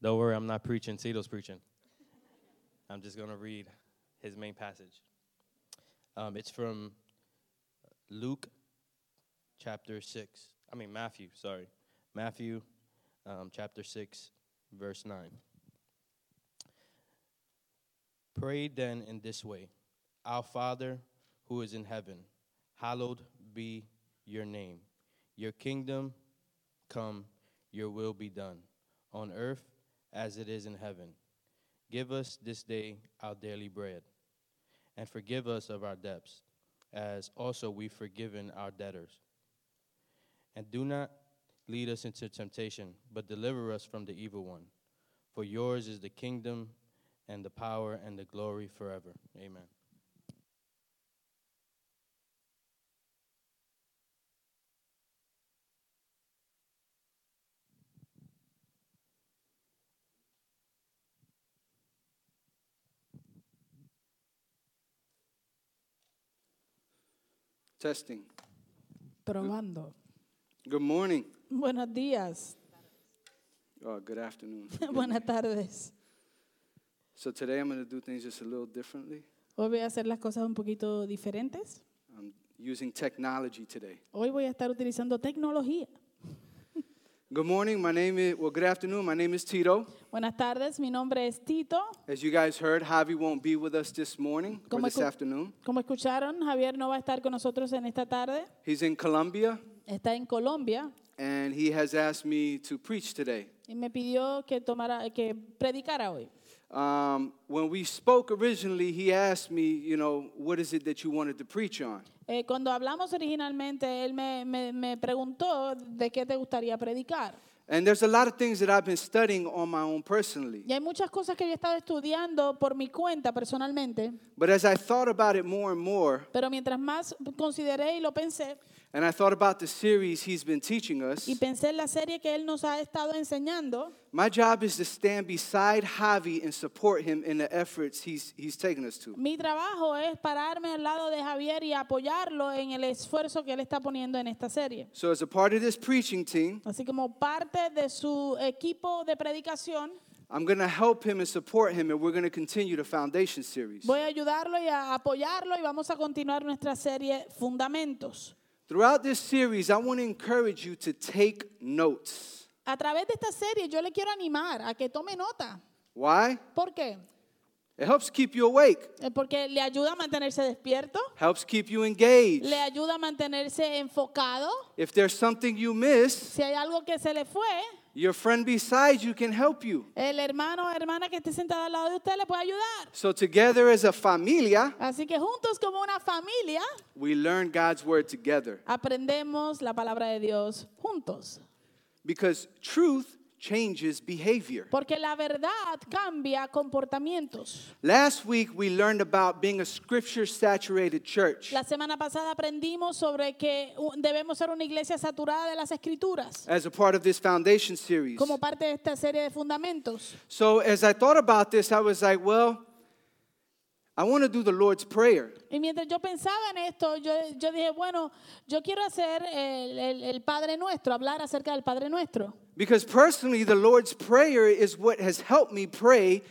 Don't worry, I'm not preaching. Tito's preaching. I'm just going to read his main passage. Um, it's from Luke chapter 6. I mean, Matthew, sorry. Matthew um, chapter 6, verse 9. Pray then in this way Our Father who is in heaven, hallowed be your name. Your kingdom come, your will be done, on earth as it is in heaven. Give us this day our daily bread, and forgive us of our debts, as also we've forgiven our debtors. And do not lead us into temptation, but deliver us from the evil one. For yours is the kingdom, and the power, and the glory forever. Amen. Testing. Probando. Good morning. Buenos días. Oh, good afternoon. Buenas tardes. So today I'm going to do things just a little differently. Hoy voy a hacer las cosas un poquito diferentes. I'm using technology today. Hoy voy a estar utilizando tecnología. Good morning. My name is, well, good afternoon. My name is Tito. Buenas tardes, mi nombre es Tito. As you guys heard, Javi won't be with us this morning or Como this escu- afternoon. Como escucharon, Javier no va a estar con nosotros en esta tarde. He's in Colombia Está en Colombia and he has asked me to preach today. y me pidió que tomara, que predicara hoy. Um, when we spoke originally, he asked me, you know, what is it that you wanted to preach on? Eh, cuando hablamos originalmente, él me, me- me preguntó de qué te gustaría predicar. And there's a lot of things that I've been studying on my own personally. Y hay muchas cosas que yo he estado estudiando por mi cuenta personalmente, But as I thought about it more and more, pero mientras más consideré y lo pensé, and I thought about the series he's been teaching us, y pensé en la serie que él nos ha estado enseñando, my job is to stand beside Javi and support him in the efforts he's, he's taken us to. mi trabajo es pararme al lado de Javier y apoyarlo en el esfuerzo que él está poniendo en esta serie. So, as a part of this preaching team, Así como parte de su equipo de predicación, I'm going to help him and support him, and we're going to continue the foundation series. voy a ayudarlo y a apoyarlo y vamos a continuar nuestra serie Fundamentos. Throughout this series, I want to encourage you to take notes. A través de esta serie yo le quiero animar a que tome nota. Why? ¿Por qué? It helps keep you awake, Eh, Porque le ayuda a mantenerse despierto, helps keep you engaged. le ayuda a mantenerse enfocado. If there's something you miss, Si hay algo que se le fue, your friend beside you can help you. el hermano o hermana que esté sentado al lado de usted le puede ayudar. So, together as a familia, Así que juntos como una familia we learn God's word together aprendemos la palabra de Dios juntos. because truth changes behavior. Porque la verdad cambia comportamientos. Last week, we learned about being a scripture saturated church. La semana pasada aprendimos sobre que debemos ser una iglesia saturada de las escrituras as a part of this foundation series. como parte de esta serie de fundamentos. So, as I thought about this, I was like, well, I want to do the Lord's Prayer. Y mientras yo pensaba en esto, yo, yo dije, bueno, yo quiero hacer el, el- el Padre Nuestro, hablar acerca del Padre Nuestro. Because personally, the Lord's Prayer is what has helped me pray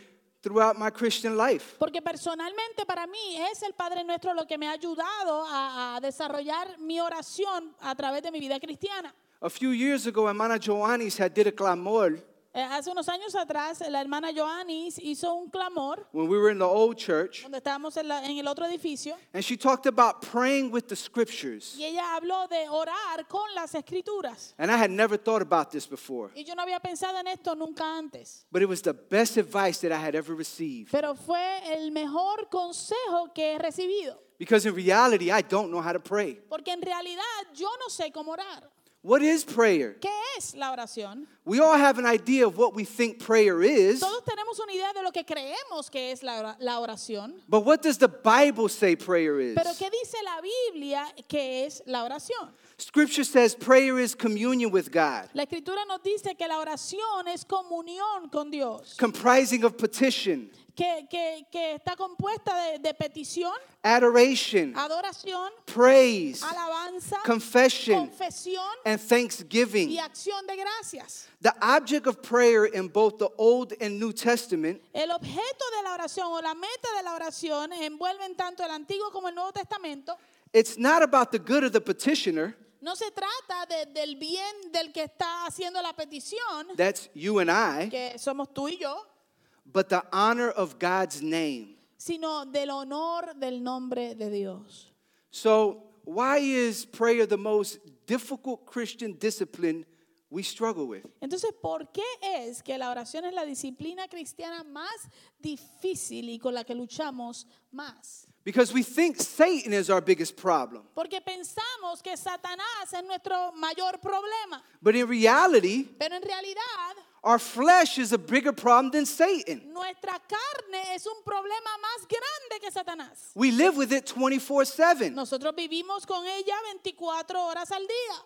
throughout my Christian life. Porque personalmente para mí es el Padre Nuestro lo que me ha ayudado a, a desarrollar mi oración a través de mi vida cristiana. A few years ago, Hermana Joannis had did a clamor Eh, hace unos años atrás, la hermana Joannis hizo un clamor when we were in the old church, donde estábamos en, la- en el otro edificio and she talked about praying with the scriptures. y ella habló de orar con las escrituras. And I had never thought about this before, Y yo no había pensado en esto nunca antes. but it was the best advice that I had ever received. Pero fue el mejor consejo que he recibido. Because in reality, I don't know how to pray. Porque en realidad yo no sé cómo orar. What is prayer? ¿Qué es la oración? We all have an idea of what we think prayer is, Todos tenemos una idea de lo que creemos que es la la oración. but what does the Bible say prayer is? Pero ¿qué dice la Biblia que es la oración? Scripture says prayer is communion with God, La escritura nos dice que la oración es comunión con Dios, comprising of petition, que, que- que está compuesta de, de petición, adoration, adoración, praise, alabanza, confession, confesión and thanksgiving. y acción de gracias. The object of prayer in both the Old and New Testament El objeto de la oración o la meta de la oración envuelven tanto el Antiguo como el Nuevo Testamento. it's not about the good of the petitioner, No se trata de- del bien del que está haciendo la petición, that's you and I, que somos tú y yo, but the honor of God's name. sino del honor del nombre de Dios. So, why is prayer the most difficult Christian discipline we struggle with? Entonces, ¿por qué es que la oración es la disciplina cristiana más difícil y con la que luchamos más? Because we think Satan is our biggest problem. Porque pensamos que Satanás es nuestro mayor problema, But in reality, pero en realidad our flesh is a bigger problem than Satan. nuestra carne es un problema más grande que Satanás. We live with it 24 7. Nosotros vivimos con ella 24 horas al día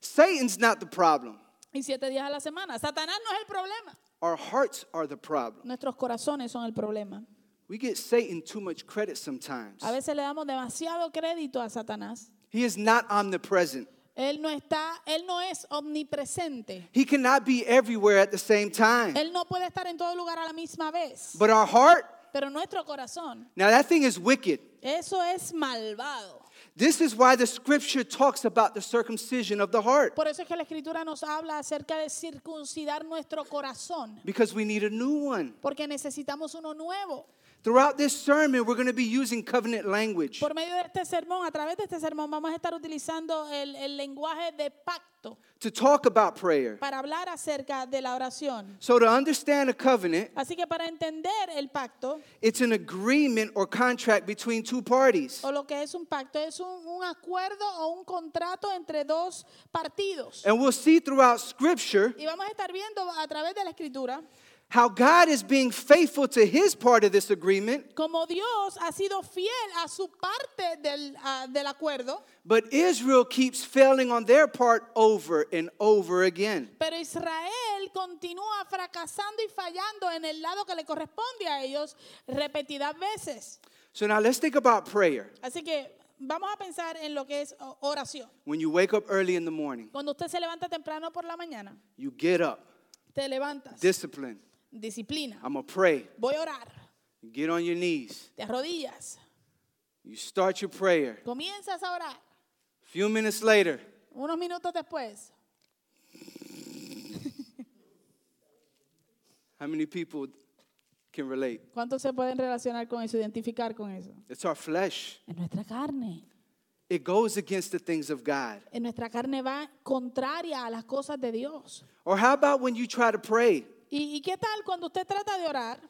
Satan's not the problem, y 7 días a la semana. Satanás no es el problema. our hearts are the problem. Nuestros corazones son el problema. We get Satan too much credit sometimes. A veces le damos demasiado crédito a Satanás. He is not omnipresent. Él no está, él no es omnipresente. He cannot be everywhere at the same time. Él no puede estar en todo lugar a la misma vez. But our heart, Pero nuestro corazón, now that thing is wicked. eso es malvado. This is why the scripture talks about the circumcision of the heart. Por eso es que la escritura nos habla acerca de circuncidar nuestro corazón. Because we need a new one. Porque necesitamos uno nuevo. Throughout this sermon, we're going to be using covenant language. Por medio de este sermón, a través de este sermón, vamos a estar utilizando el, el lenguaje de pacto to talk about prayer. para hablar acerca de la oración. So, to understand a covenant, Así que para entender el pacto, it's an agreement or contract between two parties. o lo que es un pacto, es un, un acuerdo o un contrato entre dos partidos. And we'll see throughout scripture Y vamos a estar viendo a través de la escritura how God is being faithful to his part of this agreement, como Dios ha sido fiel a su parte del, ah, del acuerdo, but Israel keeps failing on their part over and over again. pero Israel continúa fracasando y fallando en el lado que le corresponde a ellos repetidas veces. So, now let's think about prayer. Así que vamos a pensar en lo que es oración. When you wake up early in the morning, Cuando usted se levanta temprano por la mañana, you get up, te levantas, discipline. Disciplina, I'm going to pray. voy a orar, get on your knees. te arrodillas, You start your prayer. comienzas a orar. A few minutes later, Unos minutos después, how many people can relate? ¿cuántos se pueden relacionar con eso, identificar con eso? It's our flesh. En nuestra carne. It goes against the things of God. En nuestra carne va contraria a las cosas de Dios. Or how about when you try to pray ¿Y, y qué tal cuando usted trata de orar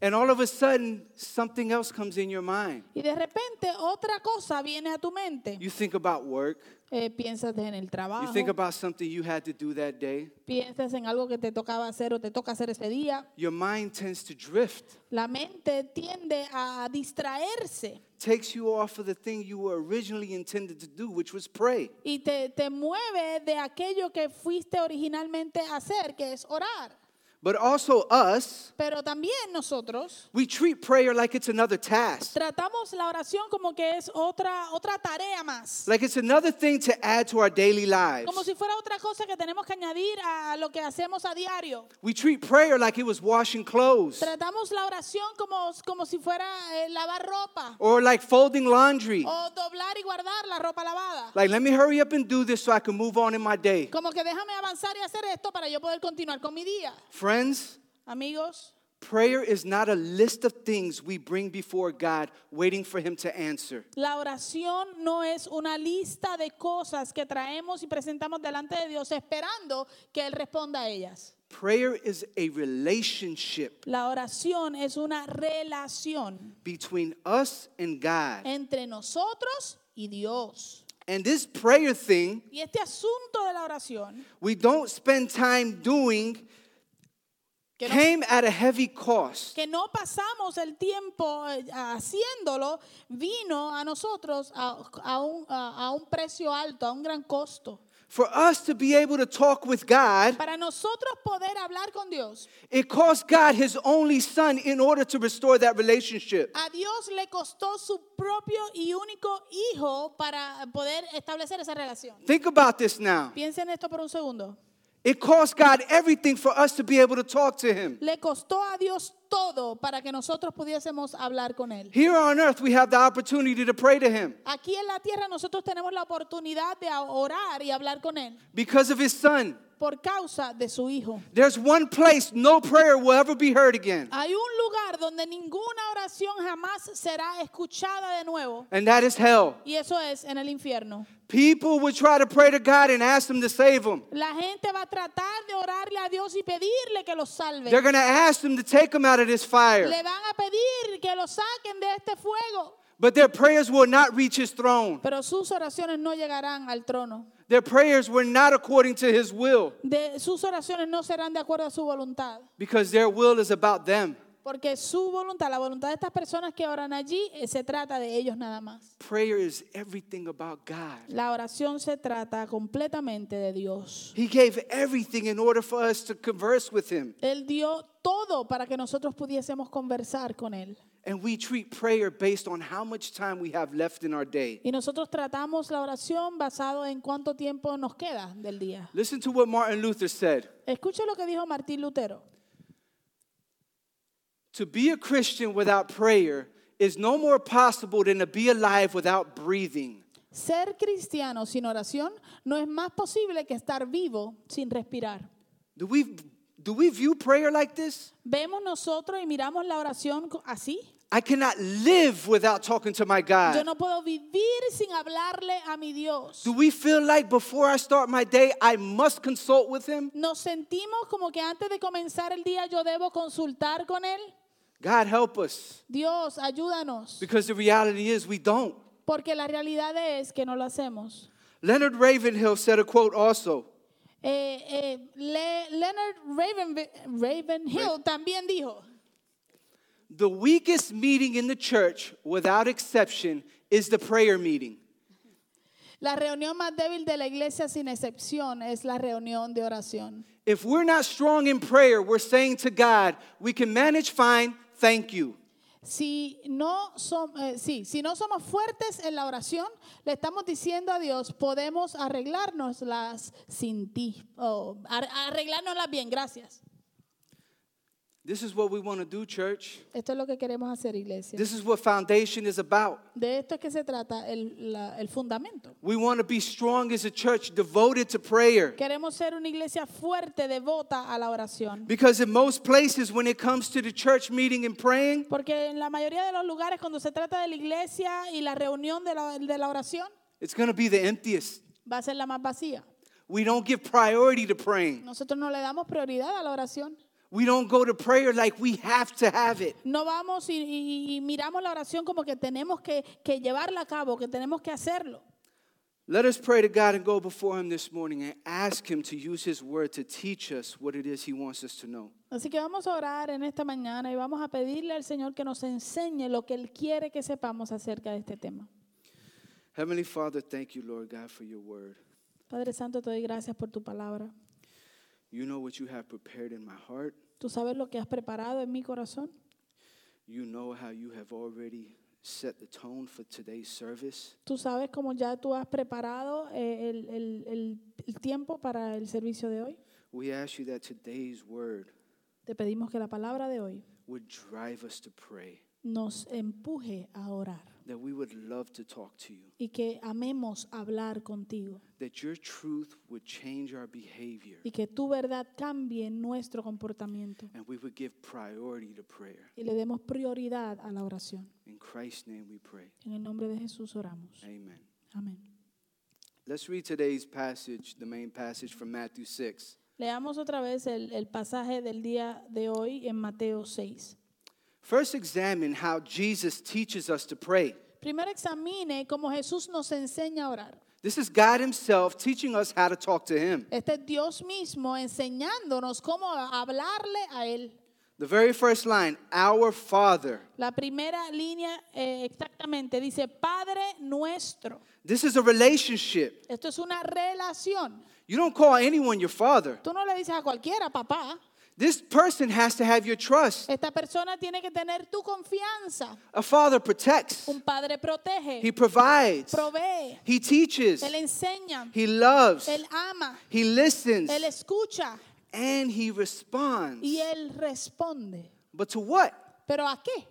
and all of a sudden something else comes in your mind? y de repente otra cosa viene a tu mente? You think about work. Eh, piensas en el You trabajo, think about something you had to do that day. piensas en algo que te tocaba hacer o te toca hacer ese día. Your mind tends to drift, La mente tiende a distraerse takes you off of the thing you were originally intended to do, which was pray. y te, te mueve de aquello que fuiste originalmente a hacer, que es orar. But also, us, Pero también nosotros we treat prayer like it's another task, tratamos la oración como que es otra, otra tarea más. like it's another thing to add to our daily lives. Como si fuera otra cosa que tenemos que añadir a lo que hacemos a diario. We treat prayer like it was washing clothes Tratamos la oración como, como si fuera eh, lavar ropa or like folding laundry. o doblar y guardar la ropa lavada. Like, let me hurry up and do this so I can move on in my day. Como que déjame avanzar y hacer esto para yo poder continuar con mi día. Friends, Amigos, prayer is not a list of things we bring before God waiting for Him to answer. la oración no es una lista de cosas que traemos y presentamos delante de Dios esperando que Él responda a ellas. Prayer is a relationship La oración es una relación between us and God. entre nosotros y Dios. And this prayer thing, Y este asunto de la oración we don't spend time doing, que no, came at a heavy cost. que no pasamos el tiempo eh, haciéndolo, vino a nosotros a, a un, a- a un precio alto, a un gran costo. For us to be able to talk with God, Para nosotros poder hablar con Dios, it cost God his only son in order to restore that relationship. a Dios le costó su propio y único hijo para poder establecer esa relación. Think about this now. Piensen esto por un segundo. It cost God everything for us to be able to talk to him. Le costó a Dios todo para que nosotros pudiésemos hablar con Él. Here on earth, we have the opportunity to pray to him Aquí en la tierra nosotros tenemos la oportunidad de orar y hablar con Él because of his son. por causa de su hijo. There's one place no prayer will ever be heard again, Hay un lugar donde ninguna oración jamás será escuchada de nuevo and that is hell. y eso es en el infierno. People would try to pray to God and ask him to save them. La gente va a tratar de orarle a Dios y pedirle que los salve. They're going to ask him to take them out of this fire, Le van a pedir que los saquen de este fuego. but their prayers will not reach his throne. Pero sus oraciones no llegarán al trono. Their prayers were not according to his will De, sus oraciones no serán de acuerdo a su voluntad. because their will is about them. Porque su voluntad, la voluntad de estas personas que oran allí, eh, se trata de ellos nada más. Prayer is everything about God. La oración se trata completamente de Dios. He gave everything in order for us to converse with him. Él dio todo para que nosotros pudiésemos conversar con Él. And we treat prayer based on how much time we have left in our day. Y nosotros tratamos la oración basado en cuánto tiempo nos queda del día. Listen to what Martin Luther said. Escuche lo que dijo Martín Lutero. To be a Christian without prayer is no more possible than to be alive without breathing. Ser cristiano sin oración no es más posible que estar vivo sin respirar. Do we, do we view prayer like this? Vemos nosotros y miramos la oración así. I cannot live without talking to my God. Yo no puedo vivir sin hablarle a mi Dios. Do we feel like before I start my day, I must consult with Him? Nos sentimos como que antes de comenzar el día yo debo consultar con Él. God, help us. Dios, ayúdanos. Because the reality is, we don't. Porque la realidad es que no lo hacemos. Leonard Ravenhill said a quote also Eh, eh, Le- Leonard Raven, Ravenhill también dijo, The weakest meeting in the church, without exception, is the prayer meeting. la reunión más débil de la iglesia sin excepción es la reunión de oración. If we're not strong in prayer, we're saying to God, we can manage fine, thank you. Si no, som- eh, sí, si no somos fuertes en la oración, le estamos diciendo a Dios, podemos arreglárnoslas sin ti, o ar- arreglárnoslas bien, gracias. This is what we want to do, church. Esto es lo que queremos hacer, iglesia. This is what foundation is about. De esto es que se trata el, la- el fundamento. We want to be strong as a church devoted to prayer. Queremos ser una iglesia fuerte, devota a la oración. Because in most places, when it comes to the church meeting and praying, Porque en la mayoría de los lugares, cuando se trata de la iglesia y la reunión de la, de la oración, it's going to be the emptiest. va a ser la más vacía. We don't give priority to praying. Nosotros no le damos prioridad a la oración. We don't go to prayer like we have to have it. No vamos y, y- y miramos la oración como que tenemos que, que llevarla a cabo, que tenemos que hacerlo. Let us pray to God and go before Him this morning and ask Him to use His word to teach us what it is He wants us to know. Así que vamos a orar en esta mañana y vamos a pedirle al Señor que nos enseñe lo que Él quiere que sepamos acerca de este tema. Heavenly Father, thank you, Lord God, for your word. Padre Santo, te doy gracias por tu palabra. You know what you have prepared in my heart. Tú sabes lo que has preparado en mi corazón. You know how you have already set the tone for today's service. Tú sabes cómo ya tú has preparado eh, el, el- el- el tiempo para el servicio de hoy. We ask you that today's word Te pedimos que la palabra de hoy would drive us to pray, nos empuje a orar that we would love to talk to you, y que amemos hablar contigo that your truth would change our behavior, y que tu verdad cambie nuestro comportamiento and we would give priority to prayer. y le demos prioridad a la oración. In Christ's name we pray. En el nombre de Jesús oramos. Amen. Amén. Let's read today's passage, the main passage from Matthew 6. Leamos otra vez el, el pasaje del día de hoy en Mateo 6. First, examine how Jesus teaches us to pray. Primero examine cómo Jesús nos enseña a orar. This is God Himself teaching us how to talk to Him. Este es Dios mismo enseñándonos cómo hablarle a Él. The very first line, Our Father. La primera línea eh, exactamente dice Padre nuestro. This is a relationship. Esto es una relación. You don't call anyone your father. Tú no le dices a cualquiera, papá. This person has to have your trust. Esta persona tiene que tener tu confianza. A father protects, Un padre protege, he provides, provee, he teaches, él enseña, he loves, él ama, he listens, él escucha and he responds. y él responde. But to what? ¿Pero a qué?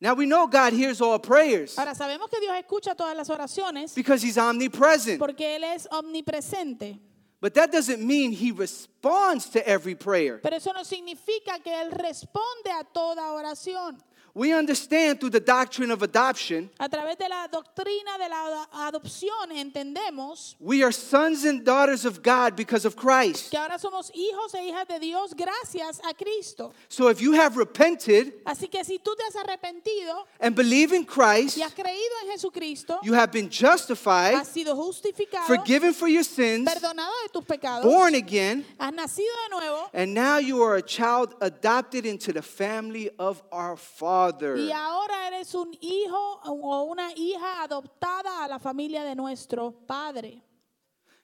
Now we know God hears all prayers Ahora sabemos que Dios escucha todas las oraciones because he's omnipresent. porque Él es omnipresente. But that doesn't mean he responds to every prayer. Pero eso no significa que Él responde a toda oración. We understand through the doctrine of adoption, A través de la doctrina de la adopción entendemos we are sons and daughters of God because of Christ. que ahora somos hijos e hijas de Dios gracias a Cristo. So if you have repented Así que si tú te has arrepentido and believe in Christ, y has creído en Jesucristo, you have been justified, has sido justificado, forgiven for your sins, perdonado de tus pecados, born again, has nacido de nuevo and now you are a child adopted into the family of our Father. Y ahora eres un hijo o una hija adoptada a la familia de nuestro Padre.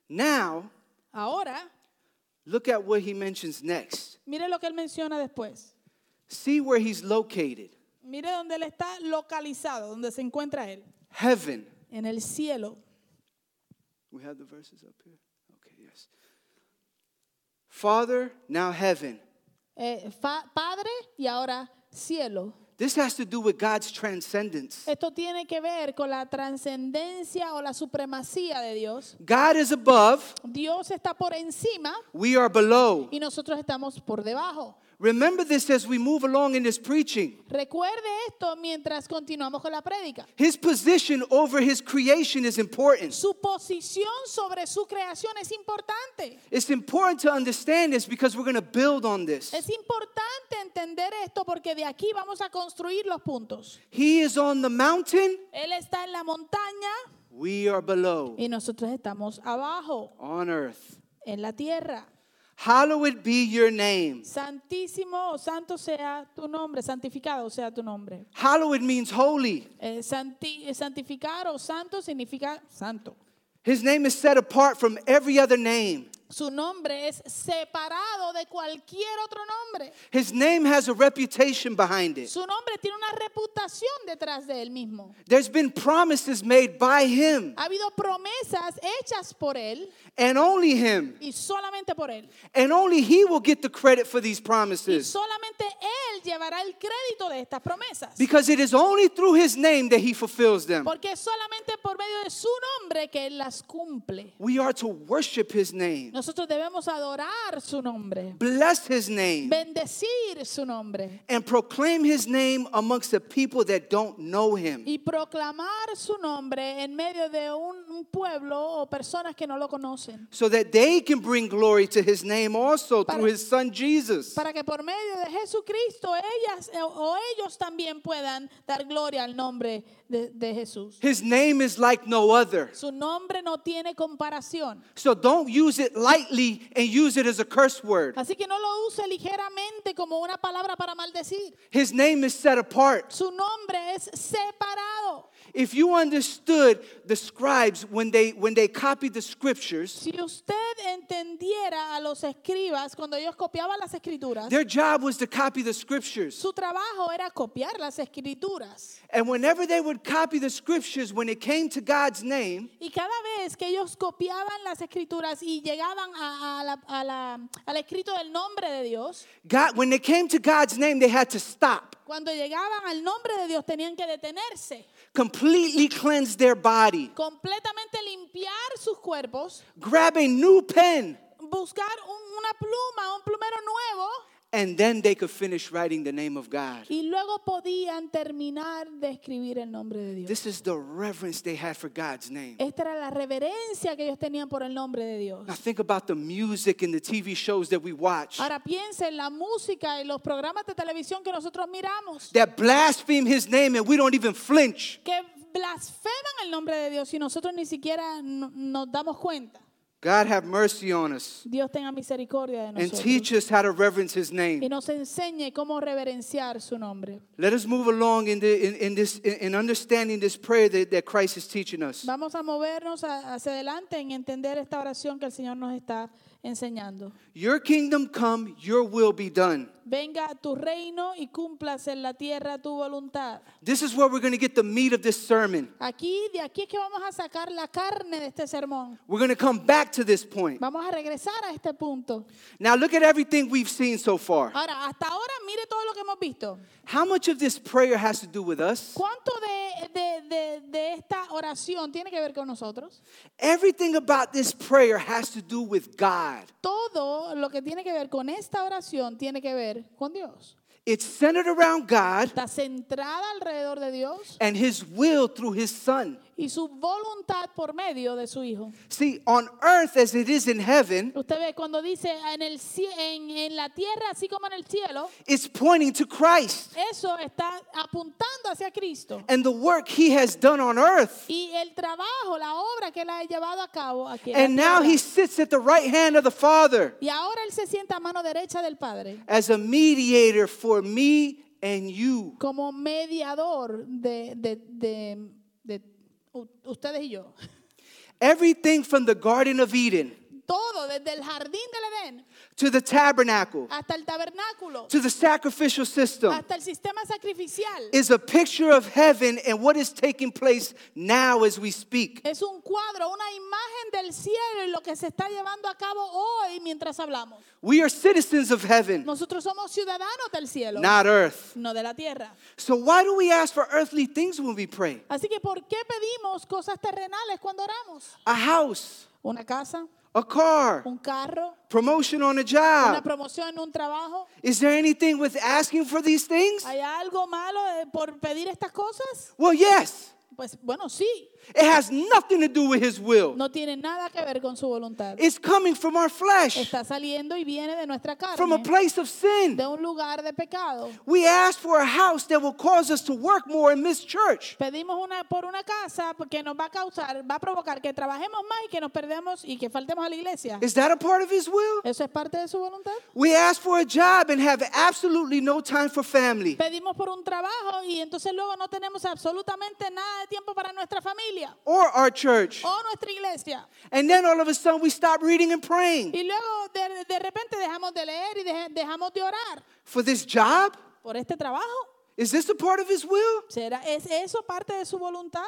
Now, Ahora, look at what he mentions next. mire lo que él menciona después. See where he's located Mire dónde él está localizado, donde se encuentra él, heaven. en el cielo. We have the verses up here? Okay, yes. Father, now heaven. Eh, fa- padre y ahora cielo. This has to do with God's transcendence. Esto tiene que ver con la trascendencia o la supremacía de Dios. God is above, Dios está por encima we are below. y nosotros estamos por debajo. Remember this as we move along in this preaching. Recuerde esto mientras continuamos con la prédica. His position over his creation is important. Su posición sobre su creación es importante. It's important to understand this because we're going to build on this. Es importante entender esto porque de aquí vamos a construir los puntos. He is on the mountain, Él está en la montaña we are below, y nosotros estamos abajo, on earth. en la tierra. Hallowed be your name. Santísimo o santo sea tu nombre, santificado sea tu nombre. Hallowed means holy. Eh, santi- eh, santificar o santo significa santo. His name is set apart from every other name. Su nombre es separado de cualquier otro nombre. His name has a reputation behind it. Su nombre tiene una reputación detrás de él mismo. There's been promises made by him Ha habido promesas hechas por él and only him. y solamente por él. And only he will get the credit for these promises. Y solamente él llevará el crédito de estas promesas. Because it is only through his name that he fulfills them. Porque solamente por medio de su nombre que él las cumple. We are to worship his name, Nosotros debemos adorar su nombre, bless his name, bendecir su nombre and proclaim his name amongst the people that don't know him. y proclamar su nombre en medio de un, pueblo o personas que no lo conocen. So that they can bring glory to his name also Para- through his son Jesus. Para que por medio de Jesucristo ellas eh, o ellos también puedan dar gloria al nombre de, de Jesús. His name is like no other. Su nombre no tiene comparación. So don't use it lightly and use it as a curse word. Así que no lo use ligeramente como una palabra para maldecir. His name is set apart. Su nombre es separado. If you understood the scribes when they when they copied the scriptures, Si usted entendiera a los escribas cuando ellos copiaban las escrituras, their job was to copy the scriptures. su trabajo era copiar las escrituras. And whenever they would copy the scriptures, when it came to God's name, Y cada vez que ellos copiaban las escrituras y llegaban a- a la- a la- al escrito del nombre de Dios, God, when they came to God's name, they had to stop, cuando llegaban al nombre de Dios tenían que detenerse, completely cleanse their body, completamente limpiar sus cuerpos, grab a new pen, buscar un- una pluma, un plumero nuevo, and then they could finish writing the name of God. y luego podían terminar de escribir el nombre de Dios. This is the reverence they had for God's name. Esta era la reverencia que ellos tenían por el nombre de Dios. Now think about the music and the TV shows that we watch Ahora piensa en la música y los programas de televisión que nosotros miramos, that blaspheme his name and we don't even flinch. que blasfeman el nombre de Dios y nosotros ni siquiera nos damos cuenta. God have mercy on us Dios tenga misericordia de and teach us how to reverence His y name. nos enseñe cómo reverenciar su nombre. Let us move along in, the, in, in this in, in understanding this prayer that, that Christ is teaching us. Vamos a movernos hacia adelante en entender esta oración que el Señor nos está enseñando. Your kingdom come, your will be done. Venga tu reino y cumplas en la tierra tu voluntad. This is where we're going to get the meat of this sermon. Aquí, de aquí es que vamos a sacar la carne de este sermón. We're going to come back to this point. Vamos a regresar a este punto. Now, look at everything we've seen so far. Ahora, hasta ahora, mire todo lo que hemos visto. How much of this prayer has to do with us? ¿Cuánto de, de- de- de esta oración tiene que ver con nosotros? Everything about this prayer has to do with God. Todo lo que tiene que ver con esta oración tiene que ver con Dios. It's centered around God Está centrada alrededor de Dios and His will through His Son. Y su voluntad por medio de su Hijo. See, on earth as it is in heaven, Usted ve cuando dice en, el, en, en la tierra así como en el cielo, it's pointing to Christ eso está apuntando hacia Cristo. and the work He has done on earth. Y el trabajo, la obra que él ha llevado a cabo aquí. en la And now tierra. He sits at the right hand of the Father y ahora él se sienta a mano derecha del Padre as a mediator for me and you. como mediador de, de- de- de ustedes y yo. Everything from the Garden of Eden Todo, desde el jardín del Edén to the tabernacle hasta el tabernáculo, to the sacrificial system hasta el sistema sacrificial. is a picture of heaven and what is taking place now as we speak. Es un cuadro, una imagen del cielo y lo que se está llevando a cabo hoy mientras hablamos. We are citizens of heaven, Nosotros somos ciudadanos del cielo, not earth. no de la tierra. So, why do we ask for earthly things when we pray? Así que, ¿por qué pedimos cosas terrenales cuando oramos? A house, Una casa, a car, un carro, promotion on a una job. promoción en un trabajo. Is there anything with asking for these things? ¿Hay algo malo eh, por pedir estas cosas? Well, yes. Pues bueno, sí, It has nothing to do with His will. no tiene nada que ver con su voluntad. It's coming from our flesh, Está saliendo y viene de nuestra from a carne, place of sin. de un lugar de pecado. We ask for a house that will cause us to work more and miss church. Pedimos una, por una casa que nos va a causar, va a provocar que trabajemos más y que nos perdemos y que faltemos a la iglesia. Is that a part of His will? ¿Eso es parte de su voluntad? We ask for a job and have absolutely no time for family. Pedimos por un trabajo y entonces luego no tenemos absolutamente nada de tiempo para nuestra familia Or our church. o nuestra iglesia. And then all of a sudden we stop reading and praying. Y luego de, de repente dejamos de leer y deje- dejamos de orar For this job? por este trabajo. Is this a part of His will? ¿Será, ¿Es eso parte de su voluntad?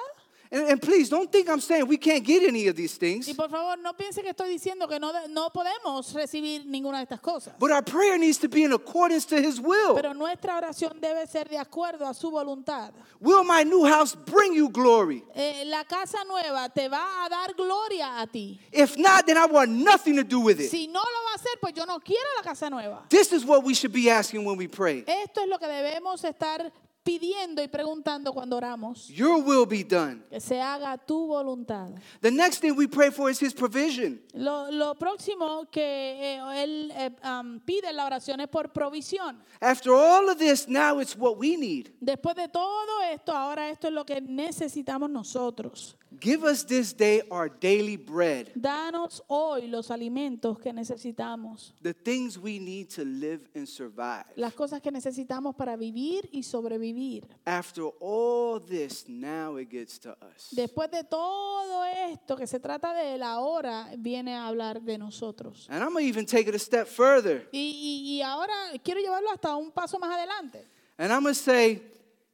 And, and please don't think I'm saying we can't get any of these things. Y por favor, no piense que estoy diciendo que no, no podemos recibir ninguna de estas cosas. But our prayer needs to be in accordance to His will. Pero nuestra oración debe ser de acuerdo a su voluntad. Will my new house bring you glory? Eh, la casa nueva te va a dar gloria a ti. If not, then I want nothing to do with it. Si no lo va a hacer, pues yo no quiero la casa nueva. This is what we should be asking when we pray. Esto es lo que debemos estar pidiendo y preguntando cuando oramos. Your will be done. Que se haga tu voluntad. The next thing we pray for is His provision. Lo, lo próximo que eh, él eh, um, pide en la oración es por provisión. After all of this, now it's what we need. Después de todo esto, ahora esto es lo que necesitamos nosotros. Give us this day our daily bread, Danos hoy los alimentos que necesitamos, the things we need to live and survive. las cosas que necesitamos para vivir y sobrevivir. After all this, now it gets to us. Después de todo esto que se trata de viene a hablar de nosotros. And I'm going to even take it a step further. Y, y- y ahora quiero llevarlo hasta un paso más adelante. And I'm going to say,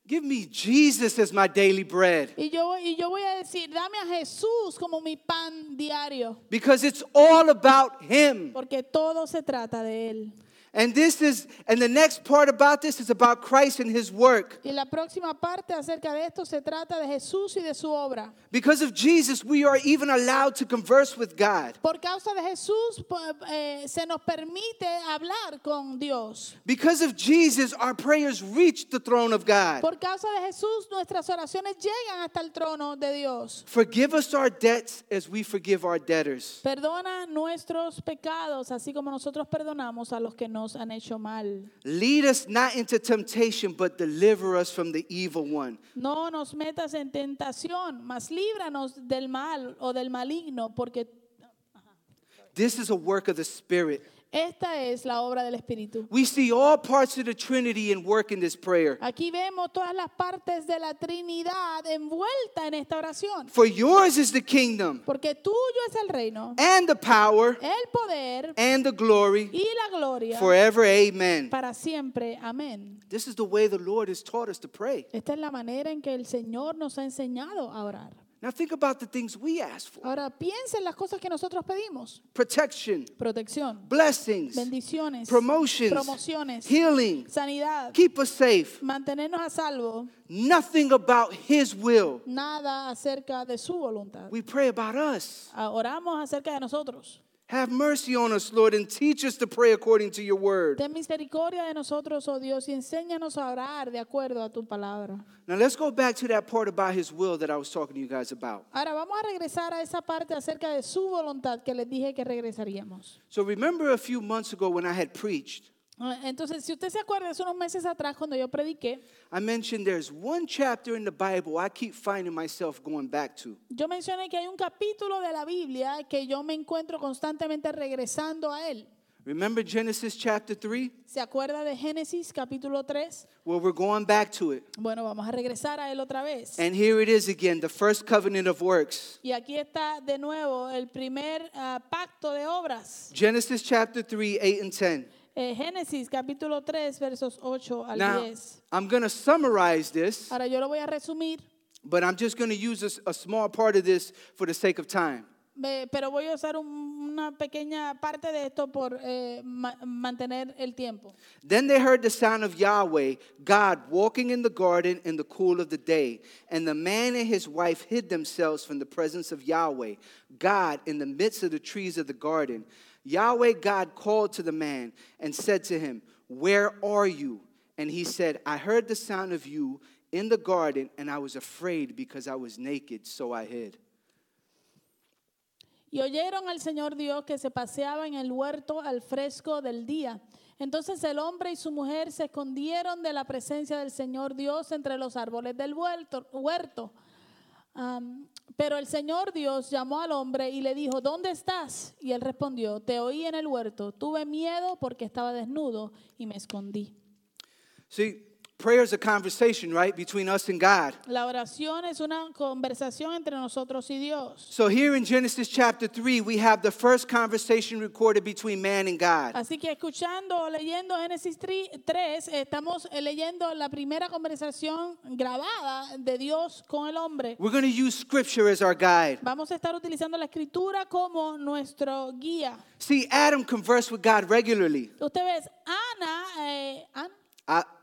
give me Jesus as my daily bread Y yo, y yo voy a decir, dame a Jesús como mi pan diario, because it's all about Him. porque todo se trata de Él. And this is, and the next part about this is about Christ and His work. Y la próxima parte acerca de esto se trata de Jesús y de su obra. Because of Jesus, we are even allowed to converse with God. Por causa de Jesús eh, se nos permite hablar con Dios. Because of Jesus, our prayers reach the throne of God. Por causa de Jesús nuestras oraciones llegan hasta el trono de Dios. Forgive us our debts as we forgive our debtors. Perdona nuestros pecados, así como nosotros perdonamos a los que nos han hecho mal. Lead us not into temptation, but deliver us from the evil one. No nos metas en tentación, mas líbranos del mal o del maligno, porque This is a work of the Spirit. Esta es la obra del Espíritu. We see all parts of the Trinity in work in this prayer. Aquí vemos todas las partes de la Trinidad envuelta en esta oración. For yours is the kingdom Porque tuyo es el reino, and the power el poder and the glory y la gloria forever. Amen. para siempre. Amén. This is the way the Lord has taught us to pray. Esta es la manera en que el Señor nos ha enseñado a orar. Now think about the things we ask for Ahora piensa en las cosas que nosotros pedimos. protection, Protección, blessings, bendiciones, promotions, promociones, healing, sanidad, keep us safe. mantenernos a salvo. Nothing about His will. Nada acerca de su voluntad. We pray about us. Ah, Oramos acerca de nosotros. Have mercy on us, Lord, and teach us to pray according to your word. Ten misericordia de nosotros, oh Dios, y enséñanos a orar de acuerdo a tu palabra. Now let's go back to that part about His will that I was talking to you guys about. Ahora vamos a regresar a esa parte acerca de su voluntad que les dije que regresaríamos. So remember a few months ago when I had preached, Entonces, si usted se acuerda, hace unos meses atrás cuando yo prediqué, I mentioned there's one chapter in the Bible I keep finding myself going back to. yo mencioné que hay un capítulo de la Biblia que yo me encuentro constantemente regresando a él. Remember Genesis chapter 3? ¿Se acuerda de Génesis capítulo 3? Well, we're going back to it. Bueno, vamos a regresar a él otra vez. And here it is again, the first covenant of works. Y aquí está de nuevo el primer ah, pacto de obras. Genesis chapter 3, 8 and 10. Eh, Génesis capítulo 3, versos 8 al Now, 10. I'm going to summarize this, Ahora yo lo voy a resumir, but I'm just going to use a small part of this for the sake of time. eh, pero voy a usar un- una pequeña parte de esto por eh, ma- mantener el tiempo. Then they heard the sound of Yahweh, God, walking in the garden in the cool of the day. And the man and his wife hid themselves from the presence of Yahweh, God, in the midst of the trees of the garden. Yahweh God called to the man and said to him, Where are you? And he said, I heard the sound of you in the garden, and I was afraid because I was naked, so I hid. Y oyeron al Señor Dios que se paseaba en el huerto al fresco del día. Entonces el hombre y su mujer se escondieron de la presencia del Señor Dios entre los árboles del huerto. huerto. Pero el Señor Dios llamó al hombre y le dijo, ¿dónde estás? Y él respondió, te oí en el huerto, tuve miedo porque estaba desnudo y me escondí. Prayer is a conversation, right, between us and God. La oración es una conversación entre nosotros y Dios. So here in Genesis chapter 3, we have the first conversation recorded between man and God. Así que escuchando o leyendo Génesis 3, estamos leyendo la primera conversación grabada de Dios con el hombre. We're going to use scripture as our guide. Vamos a estar utilizando la escritura como nuestro guía. See, Adam conversed with God regularly. Usted ves, Ana, eh, An-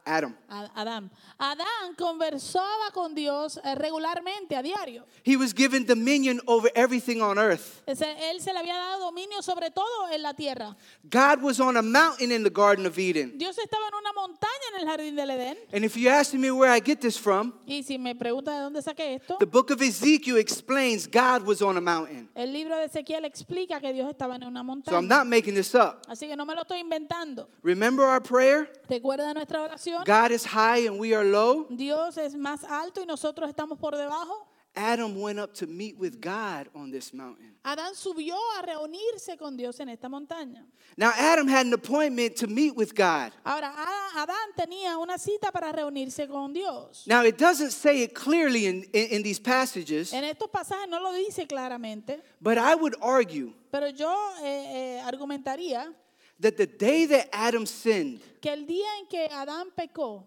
Adam. A- Adán. Adán conversaba con Dios eh, regularmente, a diario. He was given dominion over everything on earth. Él se le había dado dominio sobre todo en la tierra. God was on a mountain in the Garden of Eden. Dios estaba en una montaña en el jardín del Edén. And if you're asking me where I get this from, Y si me pregunta de dónde saqué esto, the book of Ezekiel explains God was on a mountain. el libro de Ezequiel explica que Dios estaba en una montaña. So I'm not making this up. Así que no me lo estoy inventando. Remember our prayer? ¿Recuerda nuestra oración? God is high and we are low. Dios es más alto y nosotros estamos por debajo. Adam went up to meet with God on this mountain. Adán subió a reunirse con Dios en esta montaña. Now, Adam had an appointment to meet with God. Ahora, Adán tenía una cita para reunirse con Dios. Now, it doesn't say it clearly in, in, in these passages, En estos pasajes no lo dice claramente, but I would argue pero yo eh, eh, argumentaría that the day that Adam sinned que el día en que Adán pecó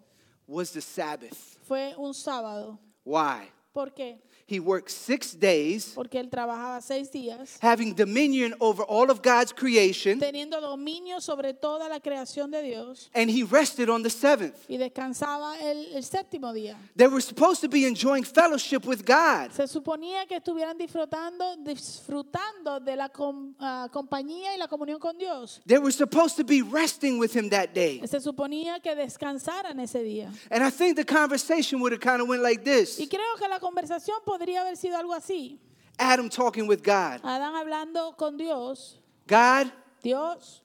was the Sabbath. fue un sábado. Why? ¿Por qué? He worked six days, Porque él trabajaba seis días, having dominion over all of God's creation, teniendo dominio sobre toda la creación de Dios and he rested on the seventh. y descansaba el, el séptimo día. They were supposed to be enjoying fellowship with God. Se suponía que estuvieran disfrutando, disfrutando de la com- ah, compañía y la comunión con Dios. They were supposed to be resting with him that day. Se suponía que descansaran ese día. And I think the conversation would have kind of went like this Y creo que la conversación podría haber sido algo así. Adam talking with God. Adán hablando con Dios. God, Dios,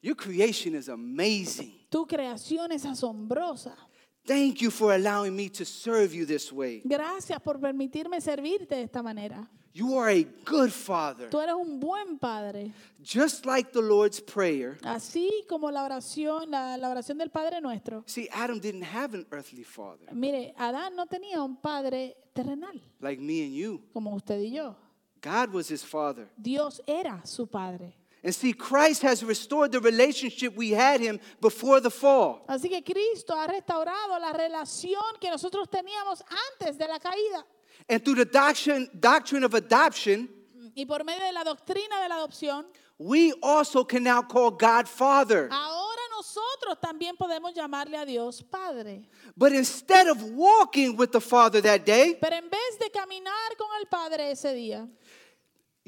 your creation is amazing. tu creación es asombrosa. Thank you for allowing me to serve you this way. Gracias por permitirme servirte de esta manera. You are a good father. Tú eres un buen padre. Just like the Lord's Prayer. Así como la oración, la, la oración del Padre nuestro. See, Adam didn't have an earthly father Mire, Adán no tenía un padre terrenal like me and you. como usted y yo. God was his father. Dios era su padre. And see, Christ has restored the relationship we had him before the fall. Así que Cristo ha restaurado la relación que nosotros teníamos antes de la caída. And through the doctrine, doctrine of adoption, Y por medio de la doctrina de la adopción, we also can now call God Father. ahora nosotros también podemos llamarle a Dios Padre. But instead of walking with the Father that day, Pero en vez de caminar con el Padre ese día,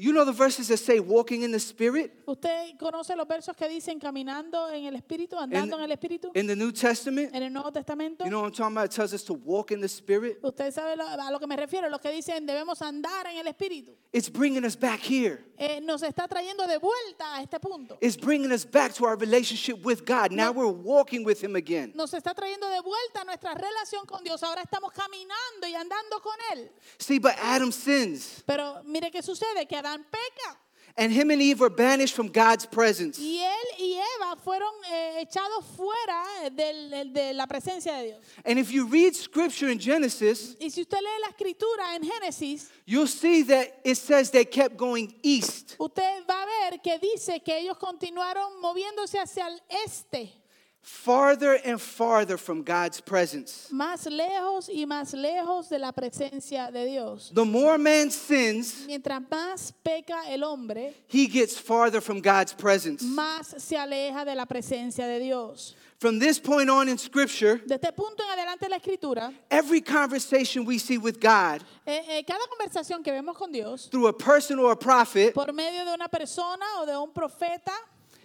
you know the verses that say walking in the Spirit ¿usted conoce los versos que dicen caminando en el Espíritu, andando en el Espíritu? in the New Testament? En el Nuevo Testamento. You know what I'm talking about? It tells us to walk in the Spirit. Usted sabe lo- a lo que me refiero, los que dicen debemos andar en el Espíritu. It's bringing us back here. Eh, nos está trayendo de vuelta a este punto. It's bringing us back to our relationship with God. Now we're walking with Him again. Nos está trayendo de vuelta a nuestra relación con Dios. Ahora estamos caminando y andando con Él. See, but Adam sins, Pero mire qué sucede, que Adán peca. and him and Eve were banished from God's presence. Y él y Eva fueron eh, echados fuera del- de la presencia de Dios. And if you read scripture in Genesis, Y si usted lee la escritura en Génesis, you'll see that it says they kept going east. usted va a ver que dice que ellos continuaron moviéndose hacia el este. Farther and farther from God's presence. más lejos y más lejos de la presencia de Dios. The more man sins, Mientras más peca el hombre, he gets farther from God's presence. más se aleja de la presencia de Dios. From this point on in Scripture, De este punto en adelante en la escritura, every conversation we see with God eh, eh, cada conversación que vemos con Dios, through a person or a prophet por medio de una persona o de un profeta,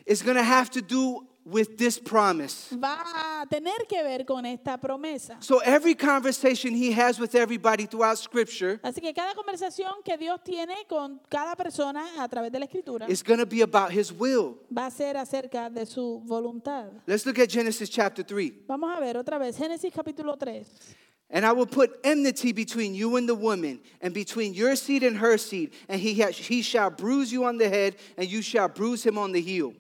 is going to have to do with this promise. va a tener que ver con esta promesa. So every conversation he has with everybody throughout Scripture Así que cada conversación que Dios tiene con cada persona a través de la escritura is going to be about his will. va a ser acerca de su voluntad. Let's look at Genesis chapter 3. Vamos a ver otra vez, Génesis capítulo 3. And I will put enmity between you and the woman, and between your seed and her seed, and he, ha- he shall bruise you on the head, and you shall bruise him on the heel.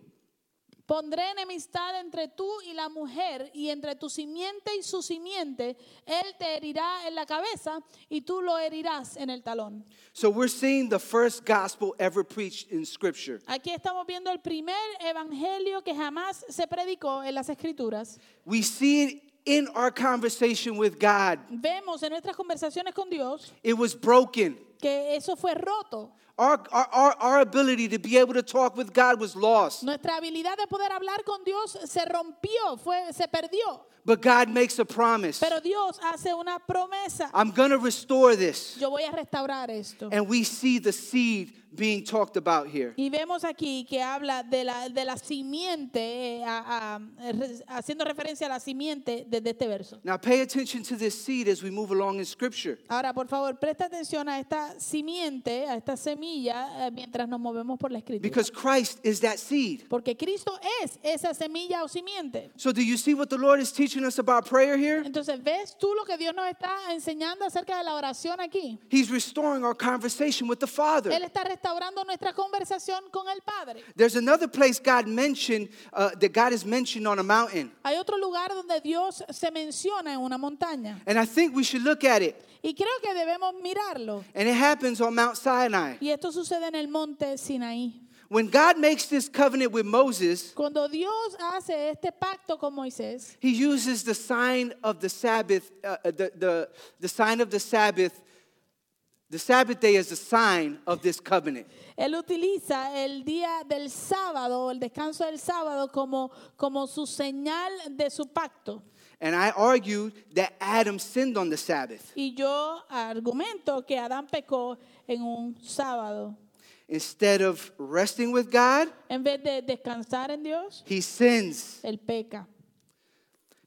Pondré enemistad entre tú y la mujer, y entre tu simiente y su simiente. Él te herirá en la cabeza y tú lo herirás en el talón. So we're seeing the first gospel ever preached in Scripture. Aquí estamos viendo el primer evangelio que jamás se predicó en las escrituras. We see it in our conversation with God. Vemos en nuestras conversaciones con Dios It was broken. que eso fue roto. Our, our, our, ability to be able to talk with God was lost. Nuestra habilidad de poder hablar con Dios se rompió, fue, se perdió. But God makes a promise Pero Dios hace una promesa. I'm going to restore this. Yo voy a restaurar esto. And we see the seed being talked about here. Y vemos aquí que habla de la, de la simiente, eh, a- a- haciendo referencia a la simiente desde este verso. Now, pay attention to this seed as we move along in Scripture. Ahora, por favor, presta atención a esta simiente, a esta semilla, eh, mientras nos movemos por la escritura. Because Christ is that seed. Porque Cristo es esa semilla o simiente. So, do you see what the Lord is teaching us about prayer here? Entonces, ¿ves tú lo que Dios nos está enseñando acerca de la oración aquí? He's restoring our conversation with the Father. Él está restaurando nuestra conversación con el Padre. There's another place God mentioned uh, that God is mentioned on a mountain. Hay otro lugar donde Dios se menciona en una montaña. And I think we should look at it. Y creo que debemos mirarlo. And it happens on Mount Sinai. Y esto sucede en el monte Sinaí. When God makes this covenant with Moses, Cuando Dios hace este pacto con Moisés, he uses the sign of the Sabbath, uh, uh, the, the, the sign of the Sabbath, the Sabbath day is a sign of this covenant. Él utiliza el día del sábado, el descanso del sábado, como, como su señal de su pacto. And I argued that Adam sinned on the Sabbath. Y yo argumento que Adán pecó en un sábado. Instead of resting with God, En vez de descansar en Dios, he sins. él peca.